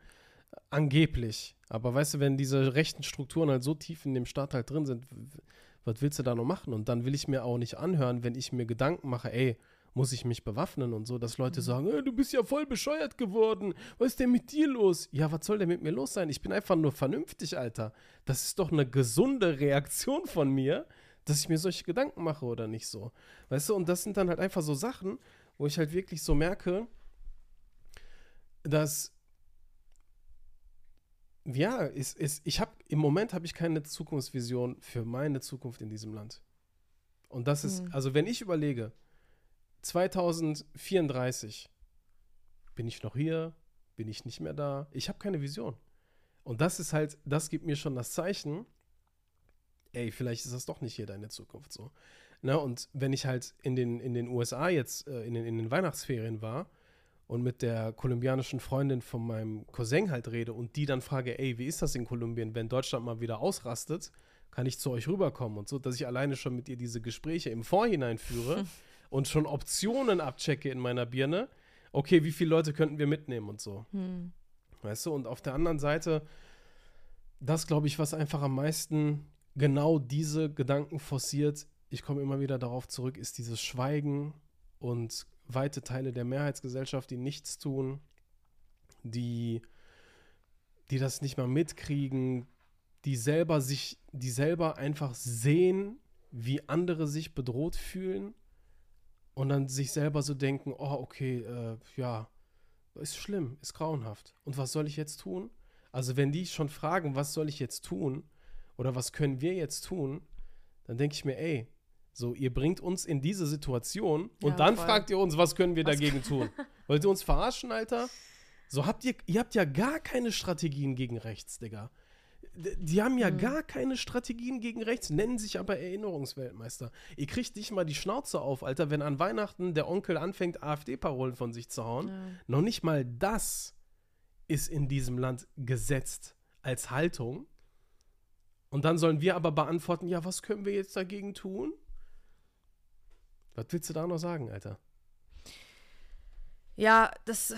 Angeblich. Aber weißt du, wenn diese rechten Strukturen halt so tief in dem Staat halt drin sind, was willst du da noch machen? Und dann will ich mir auch nicht anhören, wenn ich mir Gedanken mache, ey, muss ich mich bewaffnen und so, dass Mhm. Leute sagen, "Äh, du bist ja voll bescheuert geworden. Was ist denn mit dir los? Ja, was soll denn mit mir los sein? Ich bin einfach nur vernünftig, Alter. Das ist doch eine gesunde Reaktion von mir, dass ich mir solche Gedanken mache oder nicht so. Weißt du, und das sind dann halt einfach so Sachen, wo ich halt wirklich so merke, dass ja, ist, ist, ich habe im Moment habe ich keine Zukunftsvision für meine Zukunft in diesem Land. Und das ist, Hm. also wenn ich überlege, 2034 bin ich noch hier, bin ich nicht mehr da, ich habe keine Vision. Und das ist halt, das gibt mir schon das Zeichen, ey, vielleicht ist das doch nicht hier deine Zukunft so. Ne? Und wenn ich halt in den, in den USA jetzt äh, in, den, in den Weihnachtsferien war und mit der kolumbianischen Freundin von meinem Cousin halt rede und die dann frage, ey, wie ist das in Kolumbien, wenn Deutschland mal wieder ausrastet, kann ich zu euch rüberkommen und so, dass ich alleine schon mit ihr diese Gespräche im Vorhinein führe <laughs> und schon Optionen abchecke in meiner Birne. Okay, wie viele Leute könnten wir mitnehmen und so. Hm. Weißt du, und auf der anderen Seite, das glaube ich, was einfach am meisten genau diese Gedanken forciert, ich komme immer wieder darauf zurück, ist dieses Schweigen und weite Teile der Mehrheitsgesellschaft, die nichts tun, die, die das nicht mal mitkriegen, die selber sich, die selber einfach sehen, wie andere sich bedroht fühlen und dann sich selber so denken, oh, okay, äh, ja, ist schlimm, ist grauenhaft. Und was soll ich jetzt tun? Also wenn die schon fragen, was soll ich jetzt tun oder was können wir jetzt tun, dann denke ich mir, ey, so ihr bringt uns in diese Situation und Ja, dann voll. fragt ihr uns, was können wir Was dagegen <laughs> tun? Wollt ihr uns verarschen, Alter? So habt ihr, ihr habt ja gar keine Strategien gegen rechts, Digga. Die haben ja Mhm. gar keine Strategien gegen rechts, nennen sich aber Erinnerungsweltmeister. Ihr kriegt nicht mal die Schnauze auf, Alter, wenn an Weihnachten der Onkel anfängt, AfD-Parolen von sich zu hauen. Ja. Noch nicht mal das ist in diesem Land gesetzt als Haltung. Und dann sollen wir aber beantworten, ja, was können wir jetzt dagegen tun? Was willst du da noch sagen, Alter? Ja, das.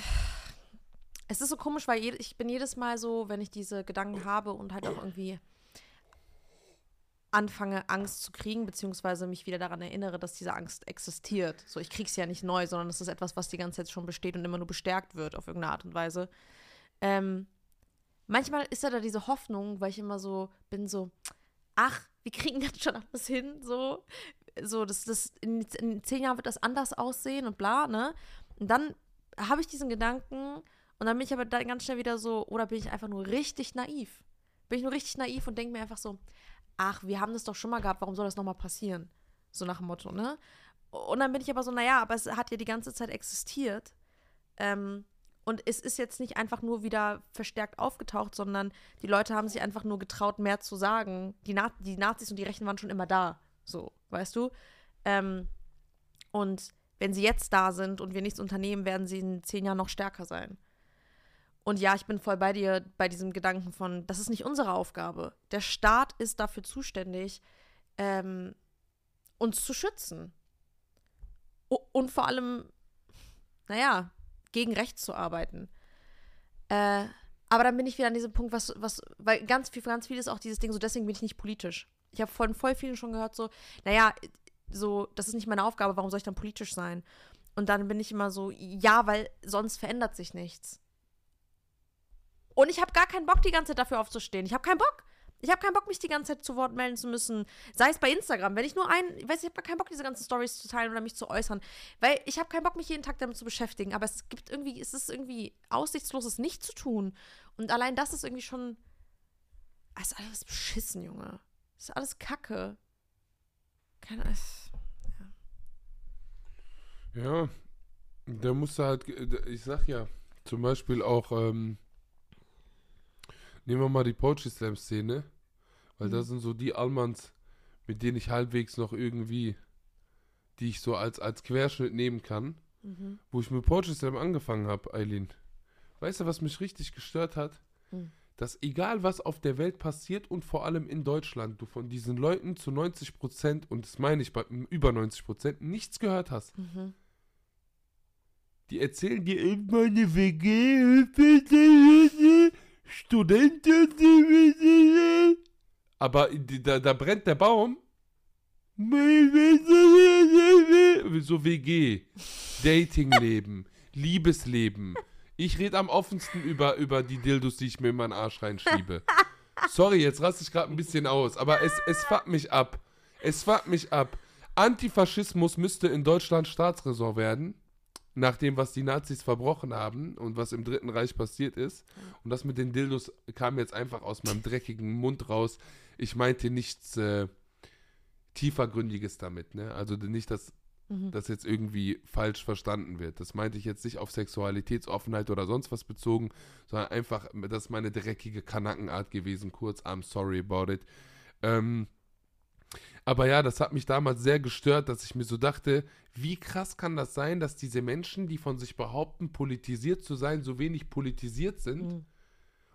Es ist so komisch, weil ich bin jedes Mal so, wenn ich diese Gedanken habe und halt auch irgendwie anfange, Angst zu kriegen, beziehungsweise mich wieder daran erinnere, dass diese Angst existiert. So, ich krieg's ja nicht neu, sondern es ist etwas, was die ganze Zeit schon besteht und immer nur bestärkt wird auf irgendeine Art und Weise. Ähm, manchmal ist ja da diese Hoffnung, weil ich immer so bin, so, ach, wir kriegen das schon alles hin, so. So, das, das, in, in zehn Jahren wird das anders aussehen und bla, ne? Und dann habe ich diesen Gedanken Und dann bin ich aber dann ganz schnell wieder so, oder bin ich einfach nur richtig naiv? Bin ich nur richtig naiv und denke mir einfach so, ach, wir haben das doch schon mal gehabt, warum soll das nochmal passieren? So nach dem Motto, ne? Und dann bin ich aber so, naja, aber es hat ja die ganze Zeit existiert. Ähm, und es ist jetzt nicht einfach nur wieder verstärkt aufgetaucht, sondern die Leute haben sich einfach nur getraut, mehr zu sagen. Die, Na die Nazis und die Rechten waren schon immer da. So, weißt du? Ähm, und wenn sie jetzt da sind und wir nichts unternehmen, werden sie in zehn Jahren noch stärker sein. Und ja, ich bin voll bei dir bei diesem Gedanken von, das ist nicht unsere Aufgabe. Der Staat ist dafür zuständig, ähm, uns zu schützen. Und vor allem, naja, gegen rechts zu arbeiten. Äh, aber dann bin ich wieder an diesem Punkt, was, was, weil ganz viel, ganz viel ist auch dieses Ding, so deswegen bin ich nicht politisch. Ich habe von voll vielen schon gehört, so, naja, so, das ist nicht meine Aufgabe, warum soll ich dann politisch sein? Und dann bin ich immer so, ja, weil sonst verändert sich nichts. Und ich habe gar keinen Bock, die ganze Zeit dafür aufzustehen. Ich habe keinen Bock. Ich habe keinen Bock, mich die ganze Zeit zu Wort melden zu müssen. Sei es bei Instagram. Wenn ich nur ein, ich weiß, ich habe keinen Bock, diese ganzen Stories zu teilen oder mich zu äußern. Weil ich habe keinen Bock, mich jeden Tag damit zu beschäftigen. Aber es gibt irgendwie, es ist irgendwie aussichtslos, es nicht zu tun. Und allein das ist irgendwie schon. Es ist alles beschissen, Junge. Es ist alles Kacke. Keine Ahnung. Ja, da musst du halt, ich sag ja, zum Beispiel auch, ähm, nehmen wir mal die Poetry Slam Szene, weil Mhm. das sind so die Almans, mit denen ich halbwegs noch irgendwie, die ich so als, als Querschnitt nehmen kann, Mhm. wo ich mit Poetry Slam angefangen habe, Eileen. Weißt du, was mich richtig gestört hat? Mhm. Dass egal was auf der Welt passiert und vor allem in Deutschland, du von diesen Leuten zu 90 Prozent, und das meine ich bei über 90 Prozent, nichts gehört hast. Mhm. Die erzählen dir in meine WG, Studenten, aber da, da brennt der Baum. So WG, Datingleben, <laughs> Liebesleben. Ich rede am offensten über, über die Dildos, die ich mir in meinen Arsch reinschiebe. Sorry, jetzt raste ich gerade ein bisschen aus, aber es, es fuckt mich ab. Es fuckt mich ab. Antifaschismus müsste in Deutschland Staatsräson werden, nach dem, was die Nazis verbrochen haben und was im Dritten Reich passiert ist. Und das mit den Dildos kam jetzt einfach aus meinem dreckigen Mund raus. Ich meinte nichts äh, tiefergründiges damit, ne? Also nicht, dass Mhm. das jetzt irgendwie falsch verstanden wird. Das meinte ich jetzt nicht auf Sexualitätsoffenheit oder sonst was bezogen, sondern einfach, das ist meine dreckige Kanackenart gewesen, kurz, I'm sorry about it. Ähm, aber ja, das hat mich damals sehr gestört, dass ich mir so dachte, wie krass kann das sein, dass diese Menschen, die von sich behaupten, politisiert zu sein, so wenig politisiert sind. Mhm.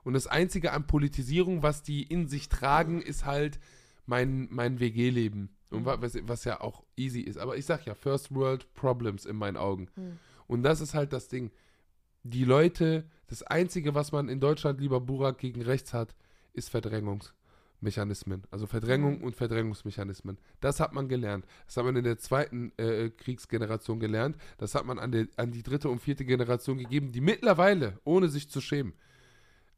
Und das Einzige an Politisierung, was die in sich tragen, ist halt mein, mein WG-Leben. Und wa- was, was ja auch easy ist. Aber ich sag ja, First World Problems in meinen Augen. Mhm. Und das ist halt das Ding. Die Leute, das Einzige, was man in Deutschland lieber Burak gegen rechts hat, ist Verdrängungsmechanismen. Also Verdrängung und Verdrängungsmechanismen. Das hat man gelernt. Das hat man in der zweiten äh, Kriegsgeneration gelernt. Das hat man an, der, an die dritte und vierte Generation gegeben, die mittlerweile, ohne sich zu schämen,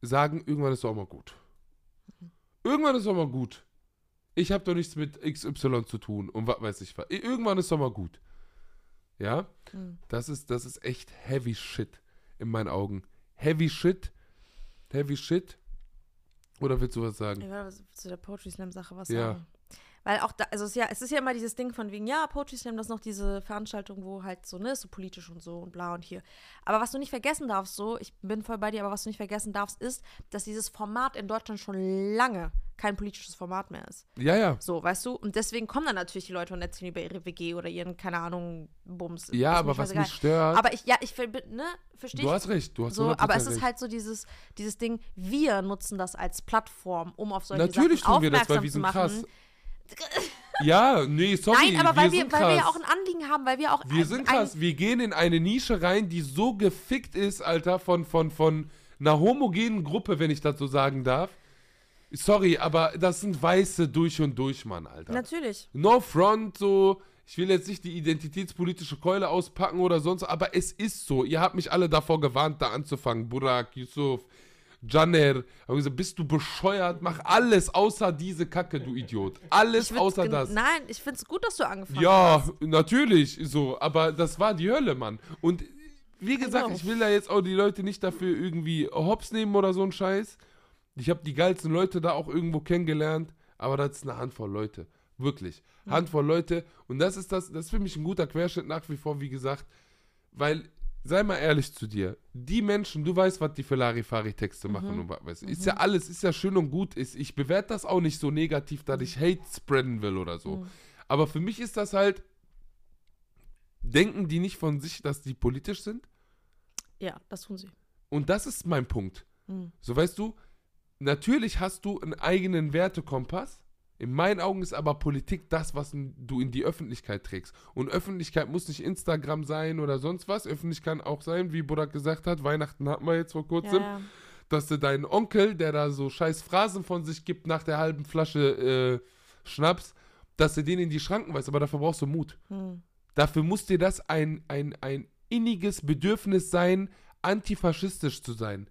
sagen, irgendwann ist es auch mal gut. Irgendwann ist es auch mal gut. Ich habe doch nichts mit XY zu tun und was weiß ich was. Irgendwann ist es auch mal gut. Ja? Mhm. Das ist, das ist echt heavy shit in meinen Augen. Heavy shit. Heavy shit. Oder willst du was sagen? Was zu der Poetry Slam Sache was Ja. sagen. Weil auch da, also es ist ja, es ist ja immer dieses Ding von wegen, ja, Poetry Slam, das ist noch diese Veranstaltung, wo halt so, ne, ist so politisch und so und bla und hier. Aber was du nicht vergessen darfst, so, ich bin voll bei dir, aber was du nicht vergessen darfst, ist, dass dieses Format in Deutschland schon lange kein politisches Format mehr ist. Ja, ja. So, weißt du? Und deswegen kommen dann natürlich die Leute und erzählen über ihre WG oder ihren, keine Ahnung, Bums. Ja, Ist aber was scheißegal. mich stört. Aber ich, ja, ich, ne, verstehe du hast recht. Du hast So, 100% aber es ist recht. halt so dieses, dieses Ding, wir nutzen das als Plattform, um auf solche Natürlich Sachen tun wir das, weil aufmerksam wir zu sind machen. krass. Ja, nee, sorry. Nein, aber weil, wir, sind weil wir ja auch ein Anliegen haben, weil wir auch Wir ein- sind ein- krass. Wir gehen in eine Nische rein, die so gefickt ist, Alter, von, von, von einer homogenen Gruppe, wenn ich das so sagen darf. Sorry, aber das sind Weiße durch und durch, Mann, Alter. Natürlich. No front, so. Ich will jetzt nicht die identitätspolitische Keule auspacken oder sonst, aber es ist so. Ihr habt mich alle davor gewarnt, da anzufangen. Burak, Yusuf, Janer. Haben gesagt, bist du bescheuert? Mach alles außer diese Kacke, du Idiot. Alles außer das. Nein, ich finde es gut, dass du angefangen Ja, hast. natürlich, so, aber das war die Hölle, Mann. Und wie gesagt, Genau. ich will da jetzt auch die Leute nicht dafür irgendwie hops nehmen oder so ein Scheiß. Ich habe die geilsten Leute da auch irgendwo kennengelernt, aber das ist eine Handvoll Leute. Wirklich. Handvoll Leute. Und das ist das, das ist für mich ein guter Querschnitt nach wie vor, wie gesagt, weil, sei mal ehrlich zu dir, die Menschen, du weißt, was die für Larifari-Texte machen und was weiß ich. Ist ja alles, ist ja schön und gut. Ist, ich bewerte das auch nicht so negativ, dass ich Hate spreaden will oder so. Mhm. Aber für mich ist das halt, denken die nicht von sich, dass die politisch sind? Ja, das tun sie. Und das ist mein Punkt. Mhm. So weißt du, natürlich hast du einen eigenen Wertekompass. In meinen Augen ist aber Politik das, was du in die Öffentlichkeit trägst. Und Öffentlichkeit muss nicht Instagram sein oder sonst was. Öffentlich kann auch sein, wie Burak gesagt hat, Weihnachten hatten wir jetzt vor kurzem, ja. dass du deinen Onkel, der da so scheiß Phrasen von sich gibt nach der halben Flasche äh, Schnaps, dass du den in die Schranken weist. Aber dafür brauchst du Mut. Hm. Dafür muss dir das ein, ein, ein inniges Bedürfnis sein, antifaschistisch zu sein.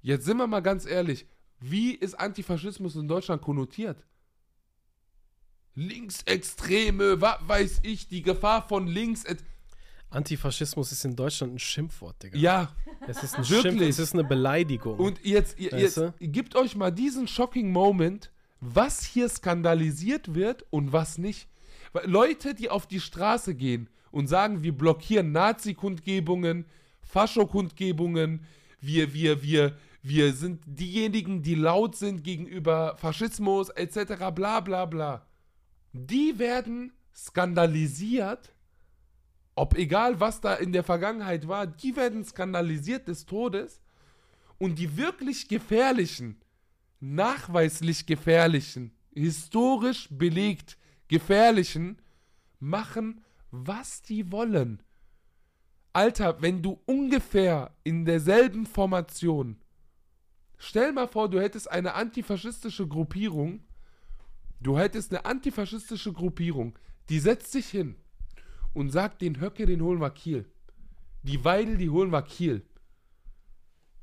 Jetzt sind wir mal ganz ehrlich, wie ist Antifaschismus in Deutschland konnotiert? Linksextreme, was weiß ich, die Gefahr von links. Antifaschismus ist in Deutschland ein Schimpfwort, Digga. Ja, Es ist ein <laughs> Wirklich? Schimpf, es ist eine Beleidigung. und jetzt, ihr, jetzt gebt euch mal diesen shocking Moment, was hier skandalisiert wird und was nicht. Weil Leute, die auf die Straße gehen und sagen, wir blockieren Nazi-Kundgebungen, Fascho-Kundgebungen, wir, wir, wir, wir sind diejenigen, die laut sind gegenüber Faschismus etc. bla bla bla. Die werden skandalisiert, ob egal was da in der Vergangenheit war, die werden skandalisiert des Todes und die wirklich gefährlichen, nachweislich gefährlichen, historisch belegt gefährlichen machen, was die wollen. Alter, wenn du ungefähr in derselben Formation, stell mal vor, du hättest eine antifaschistische Gruppierung, du hättest eine antifaschistische Gruppierung, die setzt sich hin und sagt, den Höcke, den holen wir Kiel. Die Weidel, die holen wir Kiel.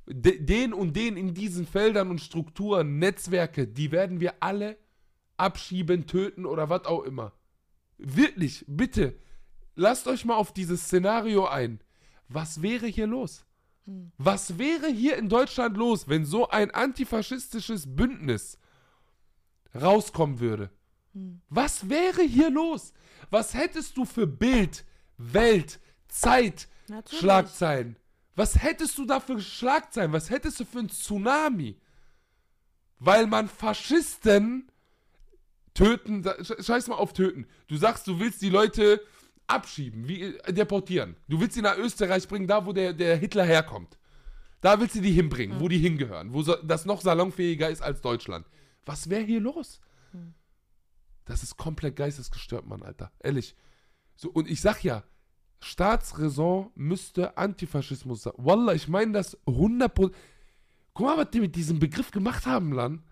De, den und den in diesen Feldern und Strukturen, Netzwerke, die werden wir alle abschieben, töten oder was auch immer. Wirklich, bitte, lasst euch mal auf dieses Szenario ein. Was wäre hier los? Was wäre hier in Deutschland los, wenn so ein antifaschistisches Bündnis rauskommen würde? Was wäre hier los? Was hättest du für Bild, Welt, Zeit, Natürlich. Schlagzeilen? Was hättest du da für Schlagzeilen? Was hättest du für ein Tsunami? Weil man Faschisten töten, scheiß mal auf töten. Du sagst, du willst die Leute abschieben, wie, äh, deportieren. Du willst sie nach Österreich bringen, da wo der, der Hitler herkommt. Da willst du die hinbringen, wo die hingehören, wo das noch salonfähiger ist als Deutschland. Was wäre hier los? Das ist komplett geistesgestört, Mann, Alter. Ehrlich. So, und ich sag ja, Staatsräson müsste Antifaschismus sein. Wallah, ich meine das 100%. Guck mal, was die mit diesem Begriff gemacht haben, Lan.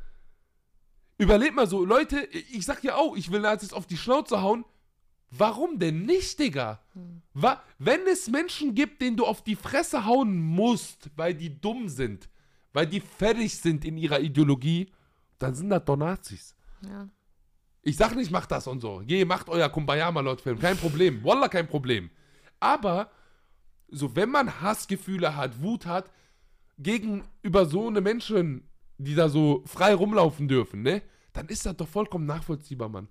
Überleg mal so, Leute, ich sag ja auch, ich will Nazis auf die Schnauze hauen. Warum denn nicht, Digga? Wa wenn es Menschen gibt, denen du auf die Fresse hauen musst, weil die dumm sind, weil die fertig sind in ihrer Ideologie, dann sind das doch Nazis. Ja. Ich sag nicht, macht das und so. Geh, macht euer Kumbaya Malot-Film. Kein Problem. Wallah, kein Problem. Aber, so, wenn man Hassgefühle hat, Wut hat, gegenüber so eine Menschen, die da so frei rumlaufen dürfen, ne? Dann ist das doch vollkommen nachvollziehbar, Mann.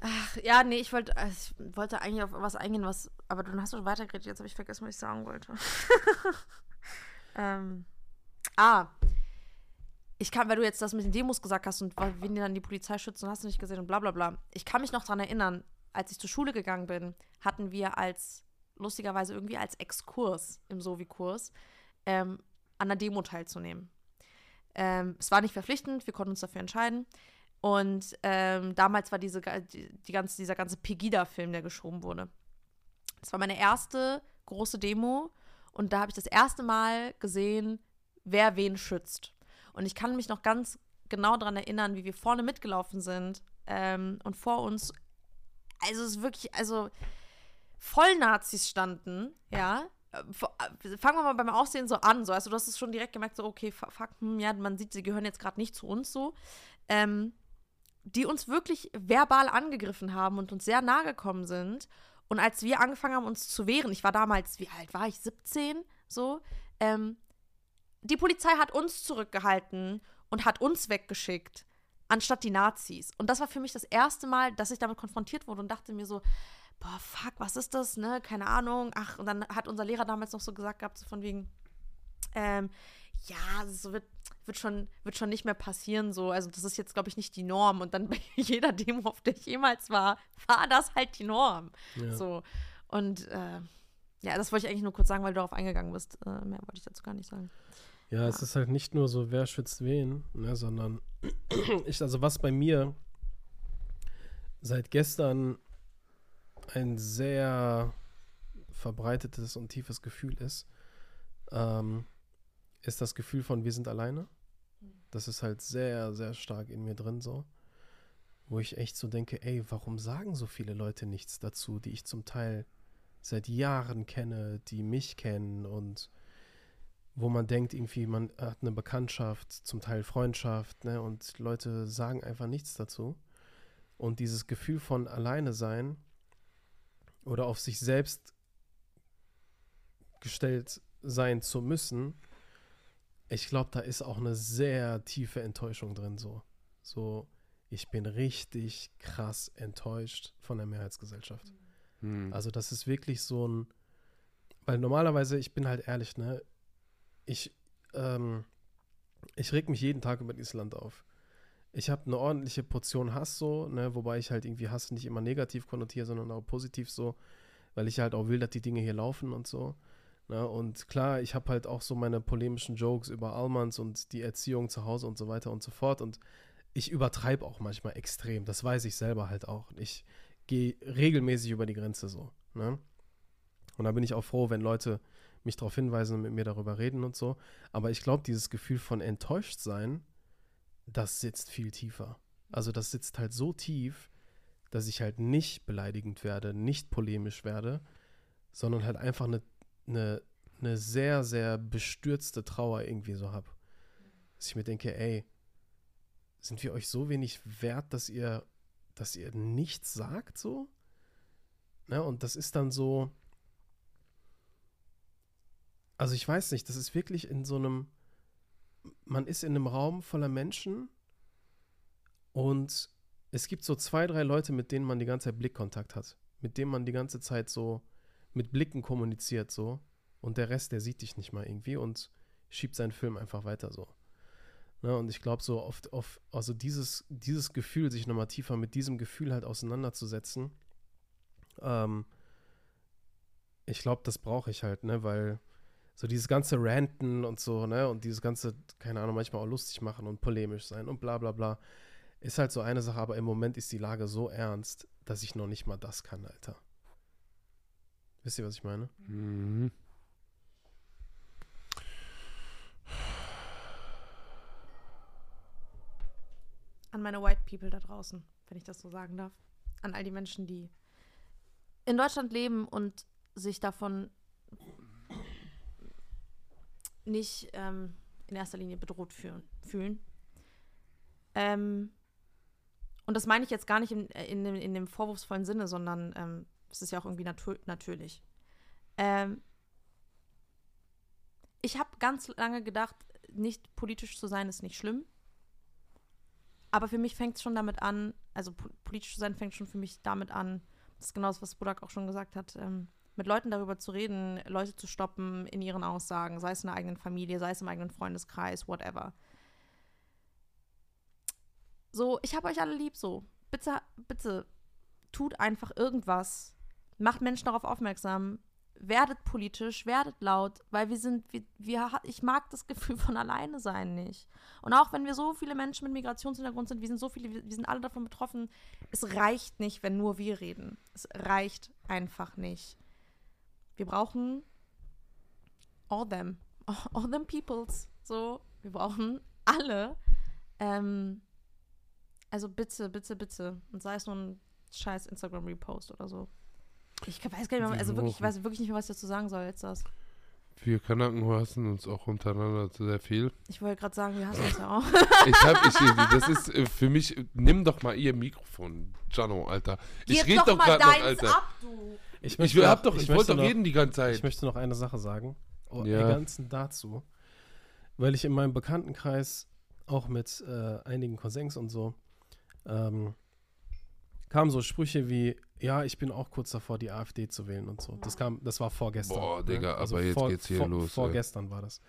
Ach, ja, nee, ich wollte, äh, ich wollte eigentlich auf was eingehen, was, aber dann hast du weitergeredet, jetzt habe ich vergessen, was ich sagen wollte. <laughs> ähm, ah, ich kann, weil du jetzt das mit den Demos gesagt hast und wen die dann die Polizei schützen, hast du nicht gesehen und bla bla bla. Ich kann mich noch daran erinnern, als ich zur Schule gegangen bin, hatten wir als, lustigerweise irgendwie als Exkurs im Sovi-Kurs, ähm, an der Demo teilzunehmen. Ähm, es war nicht verpflichtend, wir konnten uns dafür entscheiden. Und ähm, damals war diese, die, die ganze, dieser ganze Pegida-Film, der geschoben wurde. Das war meine erste große Demo und da habe ich das erste Mal gesehen, wer wen schützt. Und ich kann mich noch ganz genau daran erinnern, wie wir vorne mitgelaufen sind ähm, und vor uns, also es ist wirklich, also Vollnazis standen, ja. Äh, äh, Fangen wir mal beim Aussehen so an, so. Also, du hast es schon direkt gemerkt, so, okay, fu- fuck, hm, ja, man sieht, sie gehören jetzt gerade nicht zu uns so. Ähm, die uns wirklich verbal angegriffen haben und uns sehr nahe gekommen sind Und als wir angefangen haben, uns zu wehren, ich war damals, wie alt war ich, 17, so, ähm, die Polizei hat uns zurückgehalten und hat uns weggeschickt, anstatt die Nazis. Und das war für mich das erste Mal, dass ich damit konfrontiert wurde und dachte mir so, boah, fuck, was ist das, ne? Keine Ahnung. Ach, und dann hat unser Lehrer damals noch so gesagt gehabt, so von wegen, ähm, ja, so wird, wird, schon, wird schon nicht mehr passieren, so. Also, das ist jetzt, glaube ich, nicht die Norm. Und dann <laughs> bei jeder Demo, auf der ich jemals war, war das halt die Norm. Ja. So. Und äh, ja, das wollte ich eigentlich nur kurz sagen, weil du darauf eingegangen bist. Äh, mehr wollte ich dazu gar nicht sagen. Ja, es ist halt nicht nur so, wer schützt wen, ne, sondern <clears throat> ich, also was bei mir seit gestern ein sehr verbreitetes und tiefes Gefühl ist, ähm, ist das Gefühl von wir sind alleine. Das ist halt sehr, sehr stark in mir drin so. Wo ich echt so denke, ey, warum sagen so viele Leute nichts dazu, die ich zum Teil seit Jahren kenne, die mich kennen und wo man denkt, irgendwie, man hat eine Bekanntschaft, zum Teil Freundschaft, ne, und Leute sagen einfach nichts dazu. Und dieses Gefühl von alleine sein oder auf sich selbst gestellt sein zu müssen, ich glaube, da ist auch eine sehr tiefe Enttäuschung drin, so. So, ich bin richtig krass enttäuscht von der Mehrheitsgesellschaft. Hm. Also das ist wirklich so ein, weil normalerweise, ich bin halt ehrlich, ne, ich, ähm, ich reg mich jeden Tag über dieses Land auf. Ich habe eine ordentliche Portion Hass so, ne, wobei ich halt irgendwie Hass nicht immer negativ konnotiere, sondern auch positiv so, weil ich halt auch will, dass die Dinge hier laufen und so. Ne, und klar, ich habe halt auch so meine polemischen Jokes über Almans und die Erziehung zu Hause und so weiter und so fort. Und ich übertreibe auch manchmal extrem. Das weiß ich selber halt auch. Ich gehe regelmäßig über die Grenze so. Ne? Und da bin ich auch froh, wenn Leute mich darauf hinweisen und mit mir darüber reden und so. Aber ich glaube, dieses Gefühl von enttäuscht sein, das sitzt viel tiefer. Also das sitzt halt so tief, dass ich halt nicht beleidigend werde, nicht polemisch werde, sondern halt einfach eine, eine, eine sehr, sehr bestürzte Trauer irgendwie so habe. Dass ich mir denke, ey, sind wir euch so wenig wert, dass ihr, dass ihr nichts sagt so? Ne, und das ist dann so, also ich weiß nicht, das ist wirklich in so einem, man ist in einem Raum voller Menschen und es gibt so zwei, drei Leute, mit denen man die ganze Zeit Blickkontakt hat, mit denen man die ganze Zeit so mit Blicken kommuniziert so und der Rest, der sieht dich nicht mal irgendwie und schiebt seinen Film einfach weiter so. Ne, und ich glaube so oft auf, also dieses, dieses Gefühl, sich nochmal tiefer mit diesem Gefühl halt auseinanderzusetzen, ähm, ich glaube, das brauche ich halt, ne, weil so dieses ganze Ranten und so, ne, und dieses ganze, keine Ahnung, manchmal auch lustig machen und polemisch sein und bla bla bla, ist halt so eine Sache, aber im Moment ist die Lage so ernst, dass ich noch nicht mal das kann, Alter. Wisst ihr, was ich meine? Mhm. An meine White People da draußen, wenn ich das so sagen darf. An all die Menschen, die in Deutschland leben und sich davon nicht ähm, in erster Linie bedroht fühlen. fühlen. Ähm, und das meine ich jetzt gar nicht in, in, dem- in dem vorwurfsvollen Sinne, sondern ähm, es ist ja auch irgendwie natür natürlich. Ähm, ich habe ganz lange gedacht, nicht politisch zu sein ist nicht schlimm. Aber für mich fängt es schon damit an, also po- politisch zu sein fängt schon für mich damit an, das ist genau das, was Budak auch schon gesagt hat, ähm, mit Leuten darüber zu reden, Leute zu stoppen in ihren Aussagen, sei es in der eigenen Familie, sei es im eigenen Freundeskreis, whatever. So, ich habe euch alle lieb, so. Bitte, bitte, tut einfach irgendwas. Macht Menschen darauf aufmerksam. Werdet politisch, werdet laut, weil wir sind, wir, wir, ich mag das Gefühl von alleine sein nicht. Und auch wenn wir so viele Menschen mit Migrationshintergrund sind, wir sind so viele, wir sind alle davon betroffen, es reicht nicht, wenn nur wir reden. Es reicht einfach nicht. Wir brauchen all them, <laughs> all them peoples. So, wir brauchen alle. Ähm, also bitte, bitte, bitte. Und sei es nur ein scheiß Instagram-Repost oder so. Ich weiß gar nicht mehr, also wirklich, ich weiß wirklich nicht mehr, was ich dazu sagen soll jetzt das. Wir Kanaken hassen uns auch untereinander sehr viel. Ich wollte gerade sagen, wir hassen uns ja auch. <laughs> Ich hab, ich, das ist äh, für mich, nimm doch mal ihr Mikrofon, Jano, Alter. Ich Gib rede doch mal gerade noch, Alter. ab, du. Ich, Ich, noch- doch, ich, möchte wollte doch reden die ganze Zeit. Ich möchte noch eine Sache sagen. Oh, Ja. Ergänzend dazu. Weil ich in meinem Bekanntenkreis auch mit äh, einigen Cousins und so ähm, kamen so Sprüche wie, ja, ich bin auch kurz davor, die AfD zu wählen und so. Das kam, das war vorgestern. Boah, ne? Digga, aber jetzt geht's hier vor, los. Vorgestern war das.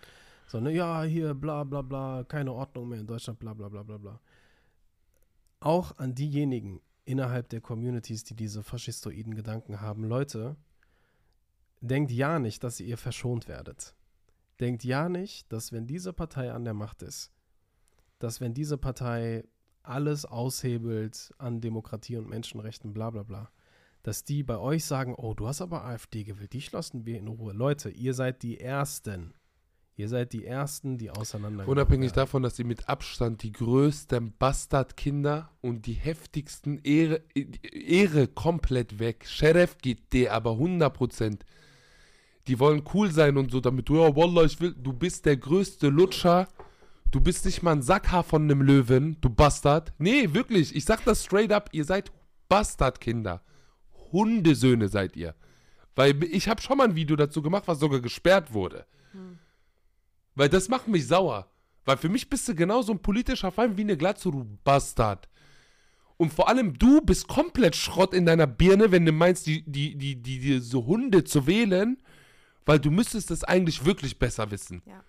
So, ne, ja, hier, bla bla bla, keine Ordnung mehr in Deutschland, bla bla bla bla bla. Auch an diejenigen innerhalb der Communities, die diese faschistoiden Gedanken haben, Leute, denkt ja nicht, dass ihr verschont werdet. Denkt ja nicht, dass wenn diese Partei an der Macht ist, dass wenn diese Partei alles aushebelt an Demokratie und Menschenrechten, bla bla bla, dass die bei euch sagen, oh, du hast aber AfD gewählt, die lassen wir in Ruhe. Leute, ihr seid die Ersten. Ihr seid die Ersten, die auseinander. Unabhängig davon, dass sie mit Abstand die größten Bastardkinder und die heftigsten Ehre, Ehre komplett weg. Sheriff geht dir aber 100%. Die wollen cool sein und so, damit du, ja, Wallah, ich will, du bist der größte Lutscher. Du bist nicht mal ein Sackhaar von einem Löwen, du Bastard. Nee, wirklich, ich sag das straight up, ihr seid Bastardkinder. Hundesöhne seid ihr. Weil ich habe schon mal ein Video dazu gemacht, was sogar gesperrt wurde. Weil das macht mich sauer. Weil für mich bist du genauso ein politischer Feind wie eine Glatze, du Bastard. Und vor allem du bist komplett Schrott in deiner Birne, wenn du meinst, die, die, die, die, diese Hunde zu wählen, weil du müsstest es eigentlich wirklich besser wissen. Ja.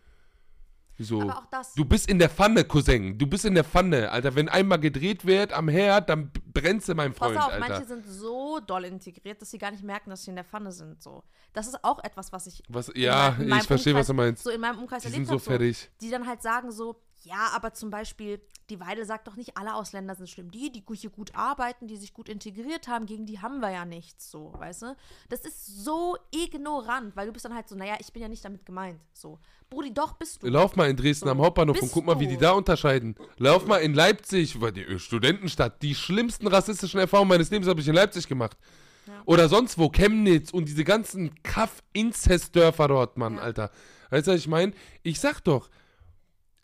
So. Aber auch das. Du bist in der Pfanne, Cousin. Du bist in der Pfanne, Alter. Wenn einmal gedreht wird am Herd, dann brennst du, mein Pass Freund, auf, Alter. manche sind so doll integriert, dass sie gar nicht merken, dass sie in der Pfanne sind. So. Das ist auch etwas, was ich. Was, ja, ich verstehe, was du Umkreis- meinst. So in meinem Umkreis Die erlebt sind so fertig. Die dann halt sagen so, ja, aber zum Beispiel, die Weide sagt doch nicht, alle Ausländer sind schlimm. Die, die hier gut arbeiten, die sich gut integriert haben, gegen die haben wir ja nichts, so, weißt du? Das ist so ignorant, weil du bist dann halt so, naja, ich bin ja nicht damit gemeint, so. Brudi, doch bist du. Lauf mal in Dresden So, am Hauptbahnhof und guck mal, wie die da unterscheiden. Lauf mal in Leipzig, weil die Studentenstadt, die schlimmsten rassistischen Erfahrungen meines Lebens habe ich in Leipzig gemacht. Ja. Oder sonst wo, Chemnitz und diese ganzen Kaff-Inzestdörfer dort, Mann, Ja. Alter. Weißt du, was ich meine? Ich sag doch,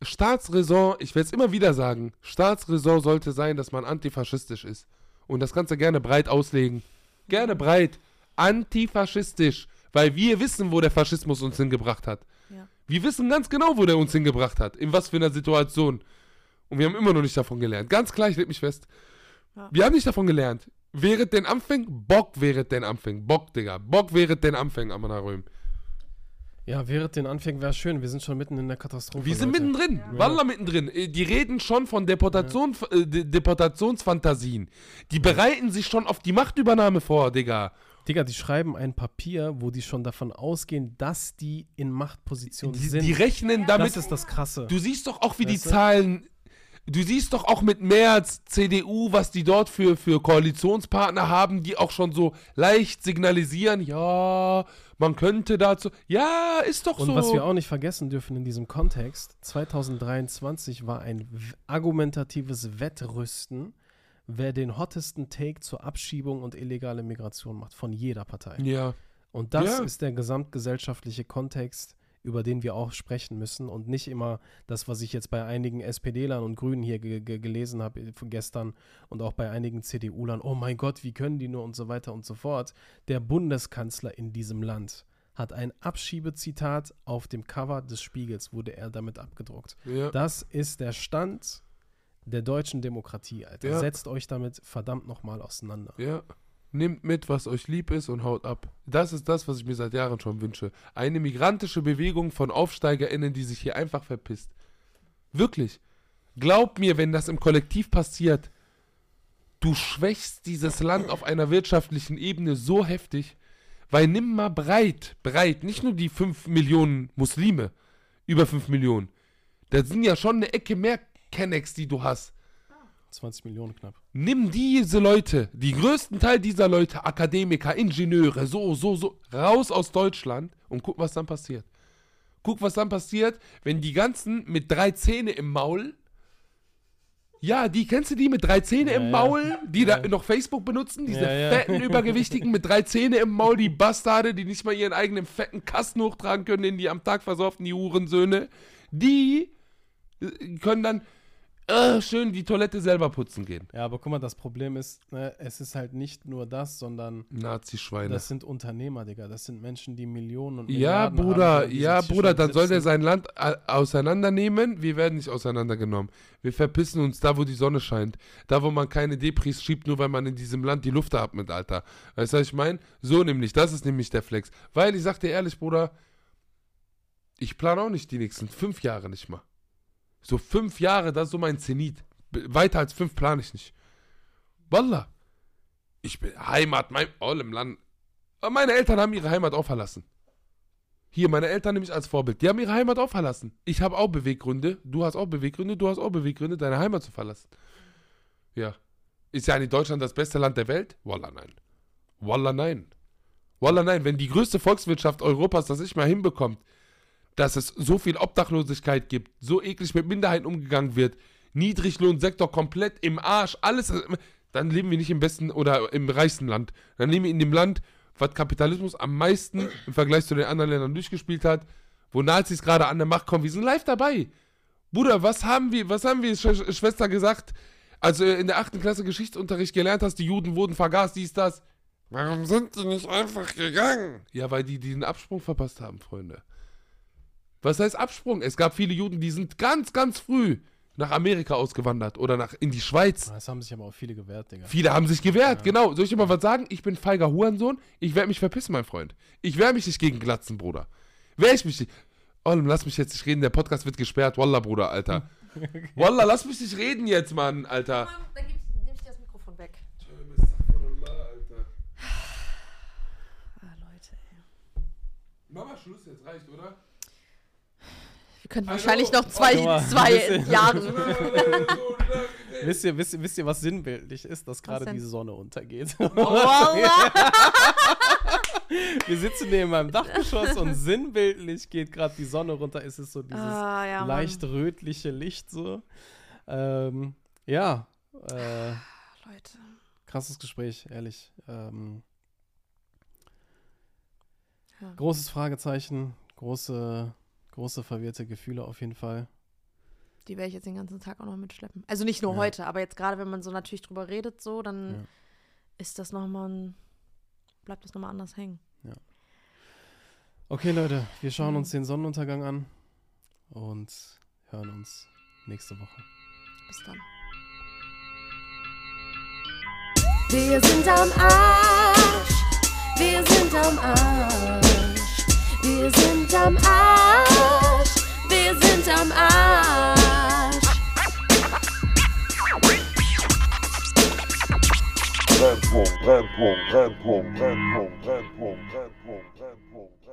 Staatsräson, ich werde es immer wieder sagen, Staatsräson sollte sein, dass man antifaschistisch ist. Und das kannst du gerne breit auslegen. Gerne breit. Antifaschistisch. Weil wir wissen, wo der Faschismus uns hingebracht hat. Ja. Wir wissen ganz genau, wo der uns hingebracht hat. In was für einer Situation. Und wir haben immer noch nicht davon gelernt. Ganz klar, ich leg mich fest. Ja. Wir haben nicht davon gelernt. Während den Anfängen, Bock während den Anfängen. Bock, Digga. Bock während den Anfängen, Amanaröm. Ja, während den Anfängen wäre schön. Wir sind schon mitten in der Katastrophe. Wir sind Leute. mittendrin. Wallah mittendrin. Äh, Die reden schon von Deportation, äh, De Deportationsfantasien. Die bereiten sich schon auf die Machtübernahme vor, Digga. Digga, die schreiben ein Papier, wo die schon davon ausgehen, dass die in Machtpositionen Die, sind. die rechnen damit. das ist das Krasse. Du siehst doch auch, wie die Weißt du? Zahlen. Du siehst doch auch mit März, CDU, was die dort für, für Koalitionspartner haben, die auch schon so leicht signalisieren, ja, man könnte dazu. Ja, ist doch Und so. was wir auch nicht vergessen dürfen in diesem Kontext, 2023 war ein argumentatives Wettrüsten, wer den hottesten Take zur Abschiebung und illegale Migration macht, von jeder Partei. ja. Und das Ja. ist der gesamtgesellschaftliche Kontext, über den wir auch sprechen müssen und nicht immer das, was ich jetzt bei einigen SPD-Lern und Grünen hier ge ge gelesen habe äh, von gestern und auch bei einigen CDU-Lern, oh mein Gott, wie können die nur und so weiter und so fort. Der Bundeskanzler in diesem Land hat ein Abschiebezitat auf dem Cover des Spiegels, wurde er damit abgedruckt. ja. Das ist der Stand der deutschen Demokratie, Alter. Ja. Setzt euch damit verdammt nochmal auseinander. Ja. Nehmt mit, was euch lieb ist und haut ab. Das ist das, was ich mir seit Jahren schon wünsche. Eine migrantische Bewegung von AufsteigerInnen, die sich hier einfach verpisst. Wirklich. Glaub mir, wenn das im Kollektiv passiert, du schwächst dieses Land auf einer wirtschaftlichen Ebene so heftig, weil nimm mal breit, breit, nicht nur die 5 Millionen Muslime, über 5 Millionen. Das sind ja schon eine Ecke mehr Kennex, die du hast. 20 Millionen knapp. Nimm diese Leute, die größten Teil dieser Leute, Akademiker, Ingenieure, so, so, so, raus aus Deutschland und guck, was dann passiert. Guck, was dann passiert, wenn die ganzen mit drei Zähne im Maul Ja, die kennst du die mit drei Zähne Ja, im ja. Maul, die da Ja. noch Facebook benutzen, diese Ja, ja. fetten, übergewichtigen mit drei Zähne im Maul, die Bastarde, die nicht mal ihren eigenen fetten Kasten hochtragen können, den die am Tag versorfen, die Hurensöhne, die äh, können dann äh, schön die Toilette selber putzen gehen. Ja, aber guck mal, das Problem ist, ne, es ist halt nicht nur das, sondern Nazi-Schweine. das sind Unternehmer, Digga. Das sind Menschen, die Millionen und Ja, Milliarden Bruder, haben, ja, Bruder, dann soll der sein Land äh, auseinandernehmen. Wir werden nicht auseinandergenommen. Wir verpissen uns da, wo die Sonne scheint. Da, wo man keine Depris schiebt, nur weil man in diesem Land die Luft atmet, Alter. Weißt du, was ich meine? So nämlich, das ist nämlich der Flex. Weil, ich sag dir ehrlich, Bruder, ich plane auch nicht die nächsten fünf Jahre nicht mal. So fünf Jahre, das ist so mein Zenit. Weiter als fünf plane ich nicht. Wallah. Ich bin Heimat, mein, all im Land. Meine Eltern haben ihre Heimat auch verlassen. Hier, meine Eltern nehme ich als Vorbild. Die haben ihre Heimat auch verlassen. Ich habe auch Beweggründe. Du hast auch Beweggründe. Du hast auch Beweggründe, deine Heimat zu verlassen. Ja. Ist ja nicht Deutschland das beste Land der Welt? Wallah, nein. Wallah, nein. Wallah, nein. Wenn die größte Volkswirtschaft Europas das nicht mal hinbekommt, dass es so viel Obdachlosigkeit gibt, so eklig mit Minderheiten umgegangen wird, Niedriglohnsektor komplett im Arsch, alles, dann leben wir nicht im besten oder im reichsten Land. Dann leben wir in dem Land, was Kapitalismus am meisten im Vergleich zu den anderen Ländern durchgespielt hat, wo Nazis gerade an der Macht kommen. Wir sind live dabei. Bruder, was haben wir, was haben wir, Sch Schwester, gesagt, als du in der achten Klasse Geschichtsunterricht gelernt hast, die Juden wurden vergast, dies, das. Warum sind die nicht einfach gegangen? Ja, weil die diesen Absprung verpasst haben, Freunde. Was heißt Absprung? Es gab viele Juden, die sind ganz, ganz früh nach Amerika ausgewandert oder nach in die Schweiz. Das haben sich aber auch viele gewehrt, Digga. Viele haben sich gewehrt, genau. Soll ich dir mal was sagen? Ich bin feiger Hurensohn. Ich werde mich verpissen, mein Freund. Ich wehre mich nicht gegen Glatzen, Bruder. Wehr ich mich nicht. Olm, lass mich jetzt nicht reden. Der Podcast wird gesperrt. Wallah, Bruder, Alter. <laughs> Wallah, lass mich nicht reden jetzt, Mann, Alter. Dann nehme ich das Mikrofon weg. Ah, Leute, ey. Mama, Schluss jetzt, reicht, oder? Wir können Hallo? wahrscheinlich noch zwei, mal, zwei bisschen- Jahre. <laughs> Wisst ihr, wisst, ihr, wisst ihr, was sinnbildlich ist, dass gerade die Sonne untergeht? Wallah. <laughs> Wir sitzen neben meinem Dachgeschoss und sinnbildlich geht gerade die Sonne runter. Es ist so dieses Ah, ja, Mann. leicht rötliche Licht so. Ähm, ja, äh, Leute. krasses Gespräch, ehrlich. Ähm, Ja. Großes Fragezeichen, große, große verwirrte Gefühle auf jeden Fall. Die werde ich jetzt den ganzen Tag auch noch mitschleppen. Also nicht nur Ja. heute, aber jetzt gerade, wenn man so natürlich drüber redet, so, dann Ja. ist das nochmal ein, bleibt das nochmal anders hängen. Okay, Leute, wir schauen Mhm. uns den Sonnenuntergang an und hören uns nächste Woche. Bis dann. Wir sind am Arsch. Wir sind am Arsch. Wir sind am Arsch. Wir sind am Arsch. Brennpunkt, Brennpunkt, Brennpunkt, Brennpunkt, Brennpunkt, Brennpunkt, Brennpunkt.